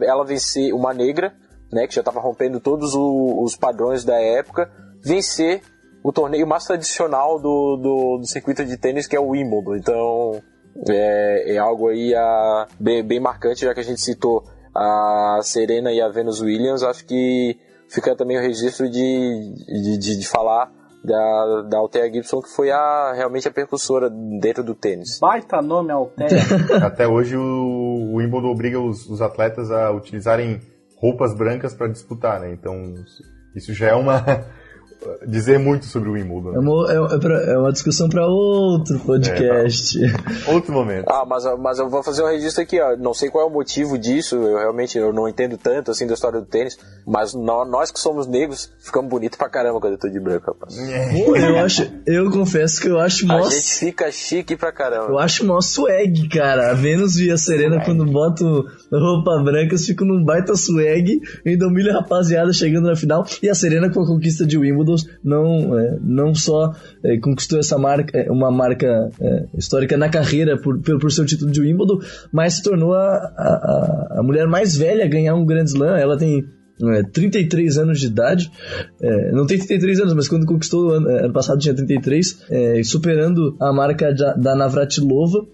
S7: ela vencer uma negra, né, que já estava rompendo todos os padrões da época, vencer o torneio mais tradicional do, do, do, circuito de tênis, que é o Wimbledon. Então, é, é algo aí a, bem, bem marcante, já que a gente citou a Serena e a Venus Williams, acho que fica também o registro de, de, de, de falar da, da Althea Gibson, que foi a, realmente a percussora dentro do tênis.
S4: Baita nome, Althea.
S2: Até hoje o, o Wimbledon obriga os, os atletas a utilizarem roupas brancas para disputar, né? Então isso já é uma dizer muito sobre o Wimbledon.
S5: É uma, é, é, pra, é uma discussão para outro podcast. É,
S2: tá. Outro momento.
S7: Ah, mas, mas eu vou fazer um registro aqui, ó. Não sei qual é o motivo disso, eu realmente eu não entendo tanto assim da história do tênis, mas nós, nós que somos negros ficamos bonitos pra caramba quando eu tô de branco, rapaz.
S5: É. Pô, eu acho, eu confesso que eu acho mó...
S7: A gente fica chique pra caramba.
S5: Eu acho mó swag, cara. A Vênus e a Serena swag. quando botam roupa branca, ficam num baita swag, ainda humilha a rapaziada chegando na final, e a Serena com a conquista de Wimbledon Não, é, não só é, conquistou essa marca, é, uma marca é, histórica na carreira por, por, seu título de Wimbledon, mas se tornou a, a, a mulher mais velha a ganhar um Grand Slam. Ela tem é, 33 anos de idade, é, não tem 33 anos, mas quando conquistou ano, ano passado tinha 33, é, superando a marca da, da Navratilova.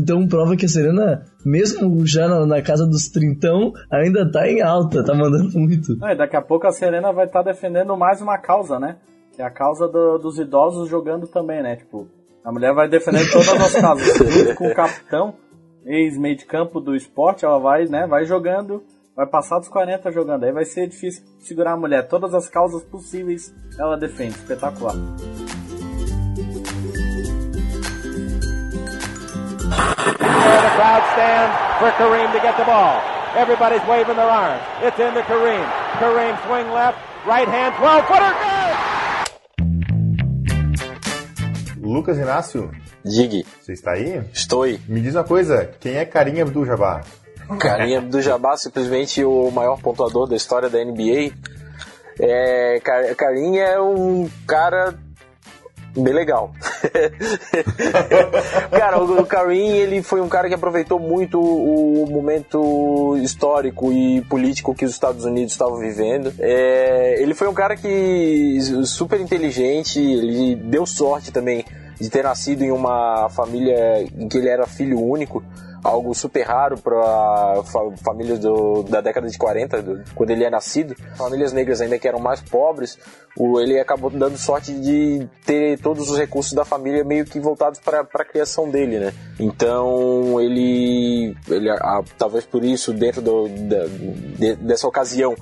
S5: Então prova que a Serena, mesmo já na, na casa dos trintão, ainda tá em alta, tá mandando muito.
S4: e daqui a pouco a Serena vai estar tá defendendo mais uma causa, né? Que é a causa do, dos idosos jogando também, né? Tipo, a mulher vai defendendo todas as causas. Junto com o capitão, ex-meio de campo do esporte, ela vai, né, vai jogando, vai passar dos 40 jogando. Aí vai ser difícil segurar a mulher. Todas as causas possíveis ela defende. Espetacular.
S11: Where the crowd stands for Kareem to get the ball. Everybody's waving their arms. It's in to Kareem. Kareem swing left, right hand, 12 footer, good!
S2: Lucas Inácio,
S7: Digue,
S2: você está aí?
S7: estou aí.
S2: Me diz uma coisa, quem é Carinha Abdul Jabbar?
S7: Kareem Abdul-Jabbar, simplesmente o maior pontuador da história da NBA. É, Ka- Kareem é um cara bem legal. cara, o, Kareem ele foi um cara que aproveitou muito o momento histórico e político que os Estados Unidos estavam vivendo. É, ele foi um cara que super inteligente, ele deu sorte também de ter nascido em uma família em que ele era filho único algo super raro para fa famílias do, da década de 40, do, quando ele é nascido. Famílias negras ainda que eram mais pobres, o, ele acabou dando sorte de ter todos os recursos da família meio que voltados para a criação dele, né? Então ele, ele a, talvez por isso dentro do, da, de, dessa ocasião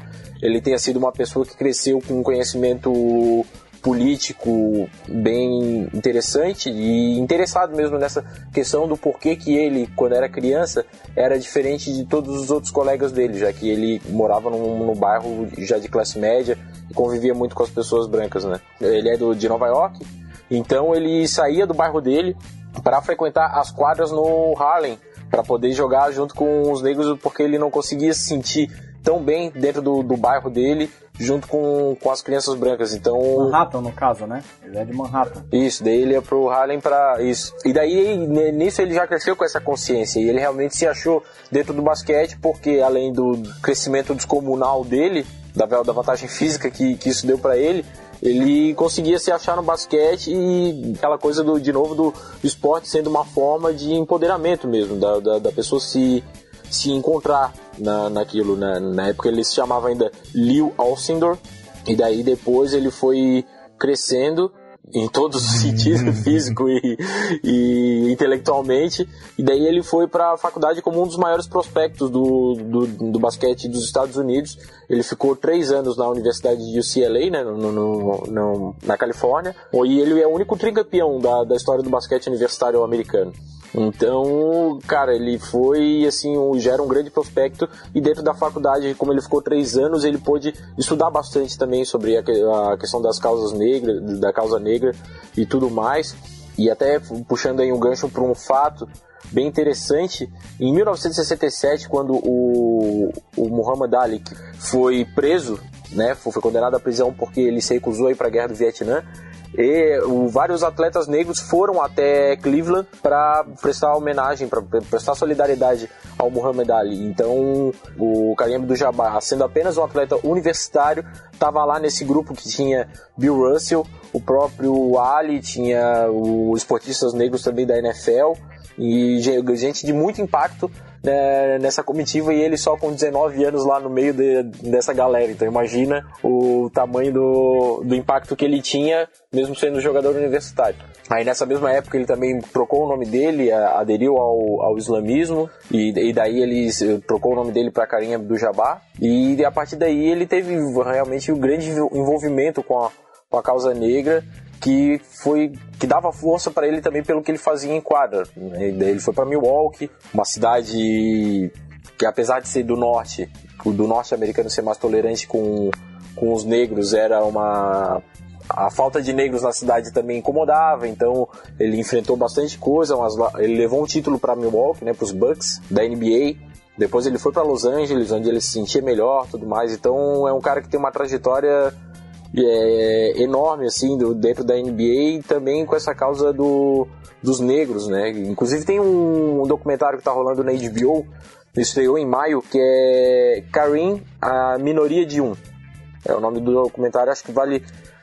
S7: ele tenha sido uma pessoa que cresceu com um conhecimento político bem interessante e interessado mesmo nessa questão do porquê que ele, quando era criança, era diferente de todos os outros colegas dele, já que ele morava num, num bairro já de classe média e convivia muito com as pessoas brancas, né? Ele é do, de Nova York, então ele saía do bairro dele para frequentar as quadras no Harlem, para poder jogar junto com os negros, porque ele não conseguia se sentir tão bem dentro do, do bairro dele junto com, com as crianças brancas. Então.
S4: Manhattan, no caso, né? Ele é de Manhattan.
S7: Isso, daí ele ia pro Harlem pra isso. E daí, nisso, ele já cresceu com essa consciência. E ele realmente se achou dentro do basquete, porque além do crescimento descomunal dele, da, da vantagem física que, que isso deu para ele, ele conseguia se achar no basquete e aquela coisa do, de novo do, esporte sendo uma forma de empoderamento mesmo, da, da, da pessoa se, se encontrar na, naquilo. Né? Na época ele se chamava ainda Leo Alcindor, e daí depois ele foi crescendo em todos os sentidos, físico e, e intelectualmente, e daí ele foi para a faculdade como um dos maiores prospectos do, do, do, basquete dos Estados Unidos. Ele ficou três anos na Universidade de UCLA, né, no, no, no, na Califórnia, e ele é o único tricampeão da, da história do basquete universitário americano. Então, cara, ele foi, assim, um, já era um grande prospecto. E dentro da faculdade, como ele ficou três anos, ele pôde estudar bastante também sobre a, a questão das causas negras, da causa negra e tudo mais. E até puxando aí um gancho para um fato bem interessante, em 1967, quando o, o Muhammad Ali foi preso, né, foi condenado à prisão porque ele se recusou a ir para a guerra do Vietnã, e o, vários atletas negros foram até Cleveland para prestar homenagem, para prestar solidariedade ao Muhammad Ali. Então, o Kareem Abdul-Jabbar, sendo apenas um atleta universitário, estava lá nesse grupo que tinha Bill Russell, o próprio Ali, tinha os esportistas negros também da NFL e gente de muito impacto né, nessa comitiva e ele só com 19 anos lá no meio de, dessa galera. Então imagina o tamanho do, do impacto que ele tinha, mesmo sendo jogador universitário. Aí nessa mesma época ele também trocou o nome dele, aderiu ao, ao islamismo e, e daí ele trocou o nome dele para Karim Abdul-Jabbar e a partir daí ele teve realmente um grande envolvimento com a, com a causa negra que foi que dava força para ele também pelo que ele fazia em quadra. Ele foi para Milwaukee, uma cidade que apesar de ser do norte, do norte americano ser mais tolerante com, com os negros, era uma a falta de negros na cidade também incomodava, então ele enfrentou bastante coisa, mas ele levou um título para Milwaukee, né, para os Bucks da NBA. Depois ele foi para Los Angeles, onde ele se sentia melhor, tudo mais. Então é um cara que tem uma trajetória é, enorme assim do, dentro da NBA e também com essa causa do, dos negros, né? Inclusive tem um, um documentário que tá rolando na HBO, estreou em maio, que é Karim, a minoria de um. É o nome do documentário, acho que vale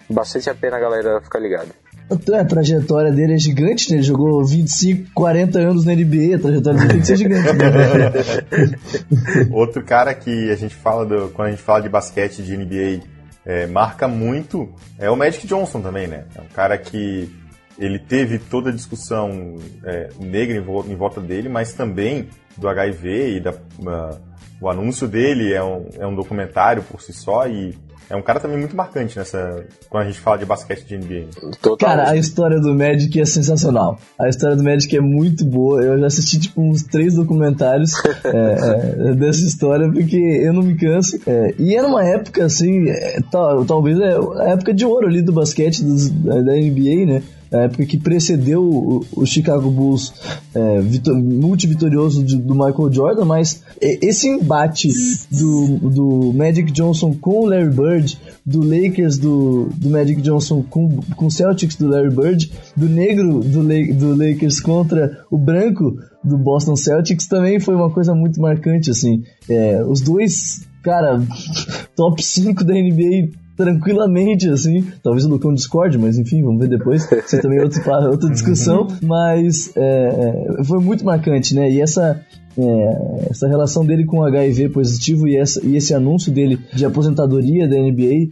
S7: bastante a pena a galera ficar ligada.
S5: A trajetória dele é gigante, né? Ele jogou 25, 40 anos na NBA, a trajetória dele tem que ser gigante. Né?
S2: Outro cara que a gente fala, do, quando a gente fala de basquete de NBA, é, marca muito, é o Magic Johnson também, né? É um cara que ele teve toda a discussão é, negra em, vo em, volta dele, mas também do HIV e da, uh, o anúncio dele é um, é um documentário por si só e é um cara também muito marcante nessa. Quando a gente fala de basquete de NBA.
S5: Totalmente. Cara, a história do Magic é sensacional. A história do Magic é muito boa. Eu já assisti tipo uns três documentários é, é, dessa história porque eu não me canso. É, e era uma época assim, é, tal, talvez é a época de ouro ali do basquete dos, da NBA, né? A época que precedeu o, o Chicago Bulls é, multivitorioso do Michael Jordan, mas esse embate do, do Magic Johnson com o Larry Bird, do Lakers do, do Magic Johnson com o Celtics do Larry Bird, do negro do, do Lakers contra o branco do Boston Celtics também foi uma coisa muito marcante, assim. É, os dois, cara, top 5 da NBA tranquilamente, assim. Talvez o Lucão discorde, mas enfim, vamos ver depois. Isso é também outra, outra discussão. Mas é, é, foi muito marcante, né? E essa, é, essa relação dele com o HIV positivo e, essa, e esse anúncio dele de aposentadoria da NBA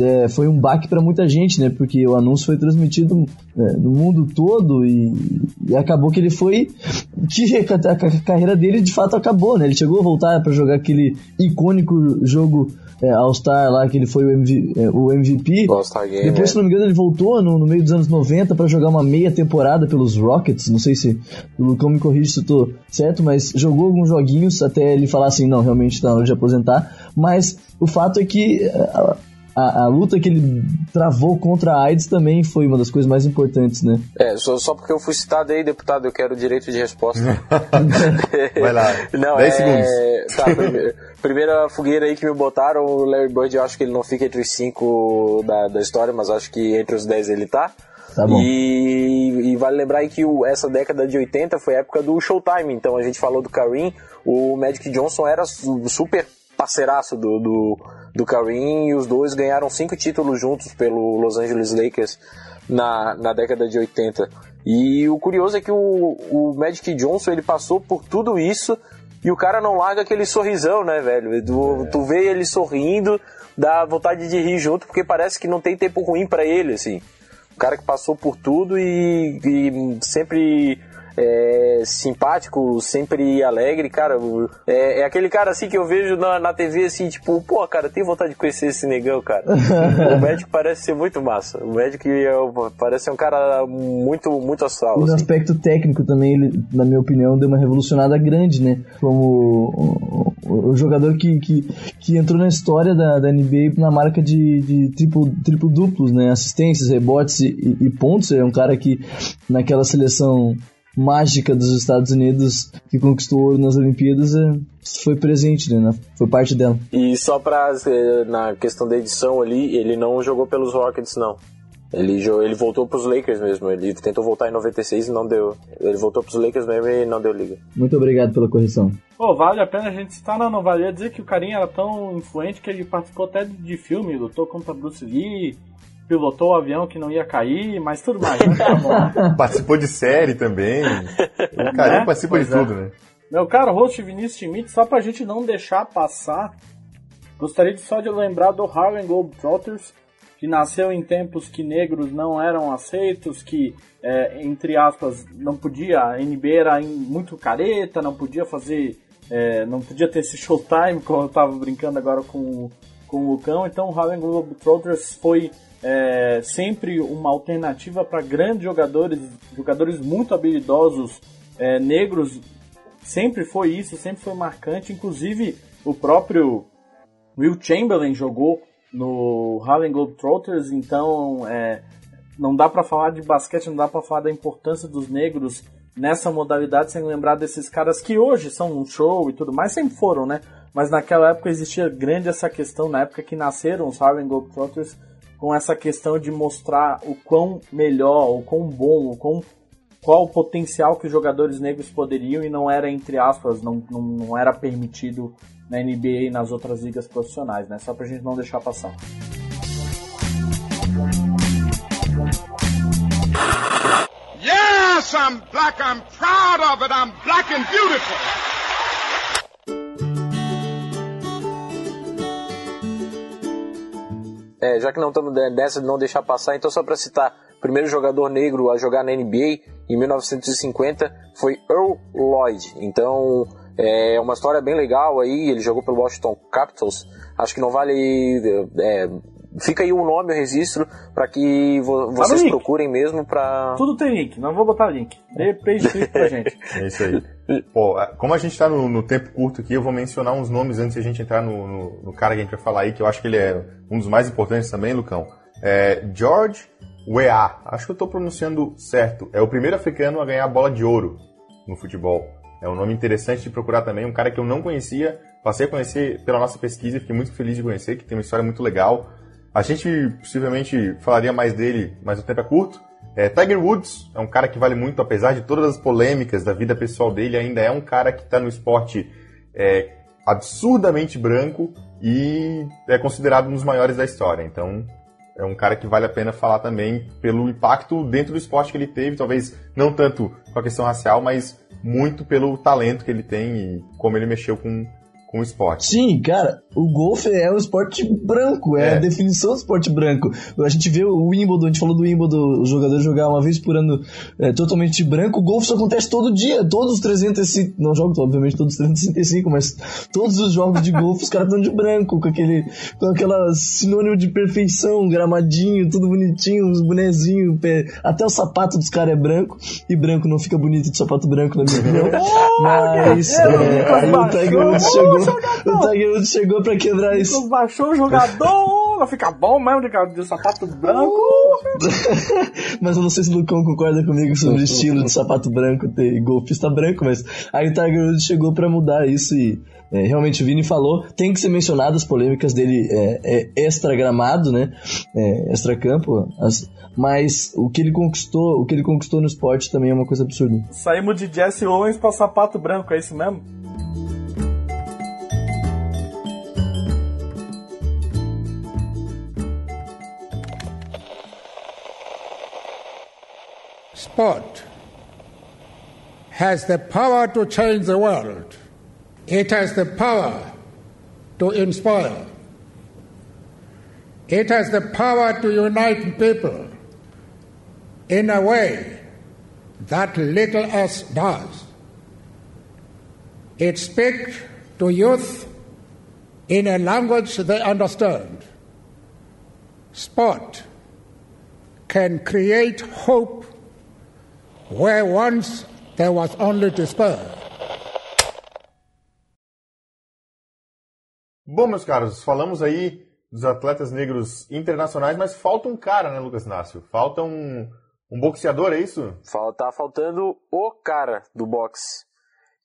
S5: é, foi um baque para muita gente, né? Porque o anúncio foi transmitido é, no mundo todo e, e, acabou que ele foi que a, a, a, carreira dele de fato acabou, né? Ele chegou a voltar para jogar aquele icônico jogo é, All-Star lá, que ele foi o, MV, é, o MVP.
S7: All-Star Game.
S5: Depois, é. se não me engano, ele voltou no, no meio dos anos 90 para jogar uma meia temporada pelos Rockets. Não sei se o Lucão me corrige se eu tô certo, mas jogou alguns joguinhos até ele falar assim: não, realmente tá na hora de aposentar. Mas o fato é que. A, a, a, luta que ele travou contra a AIDS também foi uma das coisas mais importantes, né?
S7: É, só, só porque eu fui citado aí, deputado, eu quero direito de resposta.
S2: Vai lá. Não, 10 é... segundos.
S7: Tá, primeiro, primeira fogueira aí que me botaram, o Larry Bird, eu acho que ele não fica entre os 5 da, da história, mas acho que entre os 10 ele tá.
S5: Tá bom.
S7: E, e, vale lembrar que o, essa década de 80 foi a época do Showtime, então a gente falou do Kareem, o Magic Johnson era super parceiraço do, do, do Kareem e os dois ganharam cinco títulos juntos pelo Los Angeles Lakers na, na década de 80. E o curioso é que o, o Magic Johnson ele passou por tudo isso e o cara não larga aquele sorrisão, né, velho? Tu, tu vê ele sorrindo, dá vontade de rir junto, porque parece que não tem tempo ruim para ele, assim. O cara que passou por tudo e, e sempre é, simpático, sempre alegre, cara. É, é, aquele cara assim que eu vejo na, na TV assim, tipo, pô, cara, tenho vontade de conhecer esse negão, cara. o médico parece ser muito massa. O médico é, parece ser um cara muito, muito astral.
S5: E no
S7: assim.
S5: aspecto técnico também, ele, na minha opinião, deu uma revolucionada grande, né? Como o, o, o jogador que, que, que, entrou na história da, da NBA na marca de, de triplo, triplo duplos, né? Assistências, rebotes e, e pontos. É um cara que naquela seleção mágica dos Estados Unidos que conquistou ouro nas Olimpíadas é, foi presente, né? Foi parte dela.
S7: E só pra, eh, na questão da edição ali, ele não jogou pelos Rockets, não. Ele, ele voltou pros Lakers mesmo. Ele tentou voltar em 96 e não deu. Ele voltou pros Lakers mesmo e não deu liga.
S5: Muito obrigado pela correção.
S4: Pô, vale a pena a gente citar, não, não valia dizer que o carinha era tão influente que ele participou até de filme, lutou contra Bruce Lee, pilotou o avião que não ia cair, mas tudo mais. Tá
S2: Participou de série também. O cara né? participa pois de é. tudo, né?
S4: Meu caro host Vinícius Schmidt, só pra gente não deixar passar, gostaria de só de lembrar do Harlem Globetrotters, que nasceu em tempos que negros não eram aceitos, que, é, entre aspas, não podia, a NBA era muito careta, não podia fazer, é, não podia ter esse showtime, como eu tava brincando agora com, com o Lucão, então o Harlem Globetrotters foi é, sempre uma alternativa para grandes jogadores, jogadores muito habilidosos, é, negros. Sempre foi isso, sempre foi marcante. Inclusive, o próprio Will Chamberlain jogou no Harlem Globetrotters, então é, não dá para falar de basquete, não dá para falar da importância dos negros nessa modalidade sem lembrar desses caras que hoje são um show e tudo mais, sempre foram, né? Mas naquela época existia grande essa questão, na época que nasceram os Harlem Globetrotters, com essa questão de mostrar o quão melhor, o quão bom, o quão qual o potencial que os jogadores negros poderiam e não era, entre aspas, não, não, não era permitido na NBA e nas outras ligas profissionais, né? Só pra gente não deixar passar.
S3: Yes, I'm black. I'm proud of it. I'm black and beautiful.
S7: É, já que não estamos nessa de não deixar passar, então só para citar, o primeiro jogador negro a jogar na NBA em 1950 foi Earl Lloyd. Então é uma história bem legal aí. Ele jogou pelo Washington Capitals. Acho que não vale é, fica aí o nome, o registro, para que vo vocês procurem mesmo para.
S4: Tudo tem link, não vou botar link. Dê page pra gente.
S2: É isso aí. Pô, como a gente tá no, no, tempo curto aqui, eu vou mencionar uns nomes antes de a gente entrar no, no, no, cara que a gente vai falar aí, que eu acho que ele é um dos mais importantes também, Lucão. É George Weah, acho que eu tô pronunciando certo. É o primeiro africano a ganhar a bola de ouro no futebol. É um nome interessante de procurar também, um cara que eu não conhecia, passei a conhecer pela nossa pesquisa e fiquei muito feliz de conhecer, que tem uma história muito legal. A gente possivelmente falaria mais dele, mas o tempo é curto. É, Tiger Woods é um cara que vale muito, apesar de todas as polêmicas da vida pessoal dele, ainda é um cara que está no esporte é, absurdamente branco e é considerado um dos maiores da história. Então, é um cara que vale a pena falar também pelo impacto dentro do esporte que ele teve, talvez não tanto com a questão racial, mas muito pelo talento que ele tem e como ele mexeu com, o esporte.
S5: Sim, cara, o golfe é um esporte branco, é, é, a definição do esporte branco. A gente vê o Wimbledon, a gente falou do Wimbledon, o jogador jogar uma vez por ano é, totalmente branco, o golfe isso acontece todo dia, todos os 305, não jogo obviamente todos os 365, mas todos os jogos de golfe os caras estão de branco, com aquele, com aquela sinônimo de perfeição, gramadinho, tudo bonitinho, os bonezinhos, até o sapato dos caras é branco, e branco não fica bonito de sapato branco na minha opinião. mas, é, aí o Tiger Woods chegou, o Tiger Woods chegou pra quebrar isso.
S4: Baixou o jogador, vai ficar bom mesmo de, de sapato branco.
S5: mas eu não sei se o Lucão concorda comigo sobre o estilo de sapato branco ter golfista branco, mas aí o Tiger Woods chegou pra mudar isso e é, realmente o Vini falou, tem que ser mencionado as polêmicas dele é, é extra gramado, né? É, extra campo, as, mas o que ele conquistou, o que ele conquistou no esporte também é uma coisa absurda.
S4: Saímos de Jesse Owens para sapato branco, é isso mesmo?
S12: Sport has the power to change the world. It has the power to inspire. It has the power to unite people in a way that little else does. It speaks to youth in a language they understand. Sport can create hope where once there was only despair.
S2: Bom, meus caros, falamos aí dos atletas negros internacionais, mas falta um cara, né, Lucas Nácio? Falta um, um boxeador, é isso?
S7: Tá faltando o cara do boxe,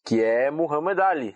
S7: que é Muhammad Ali.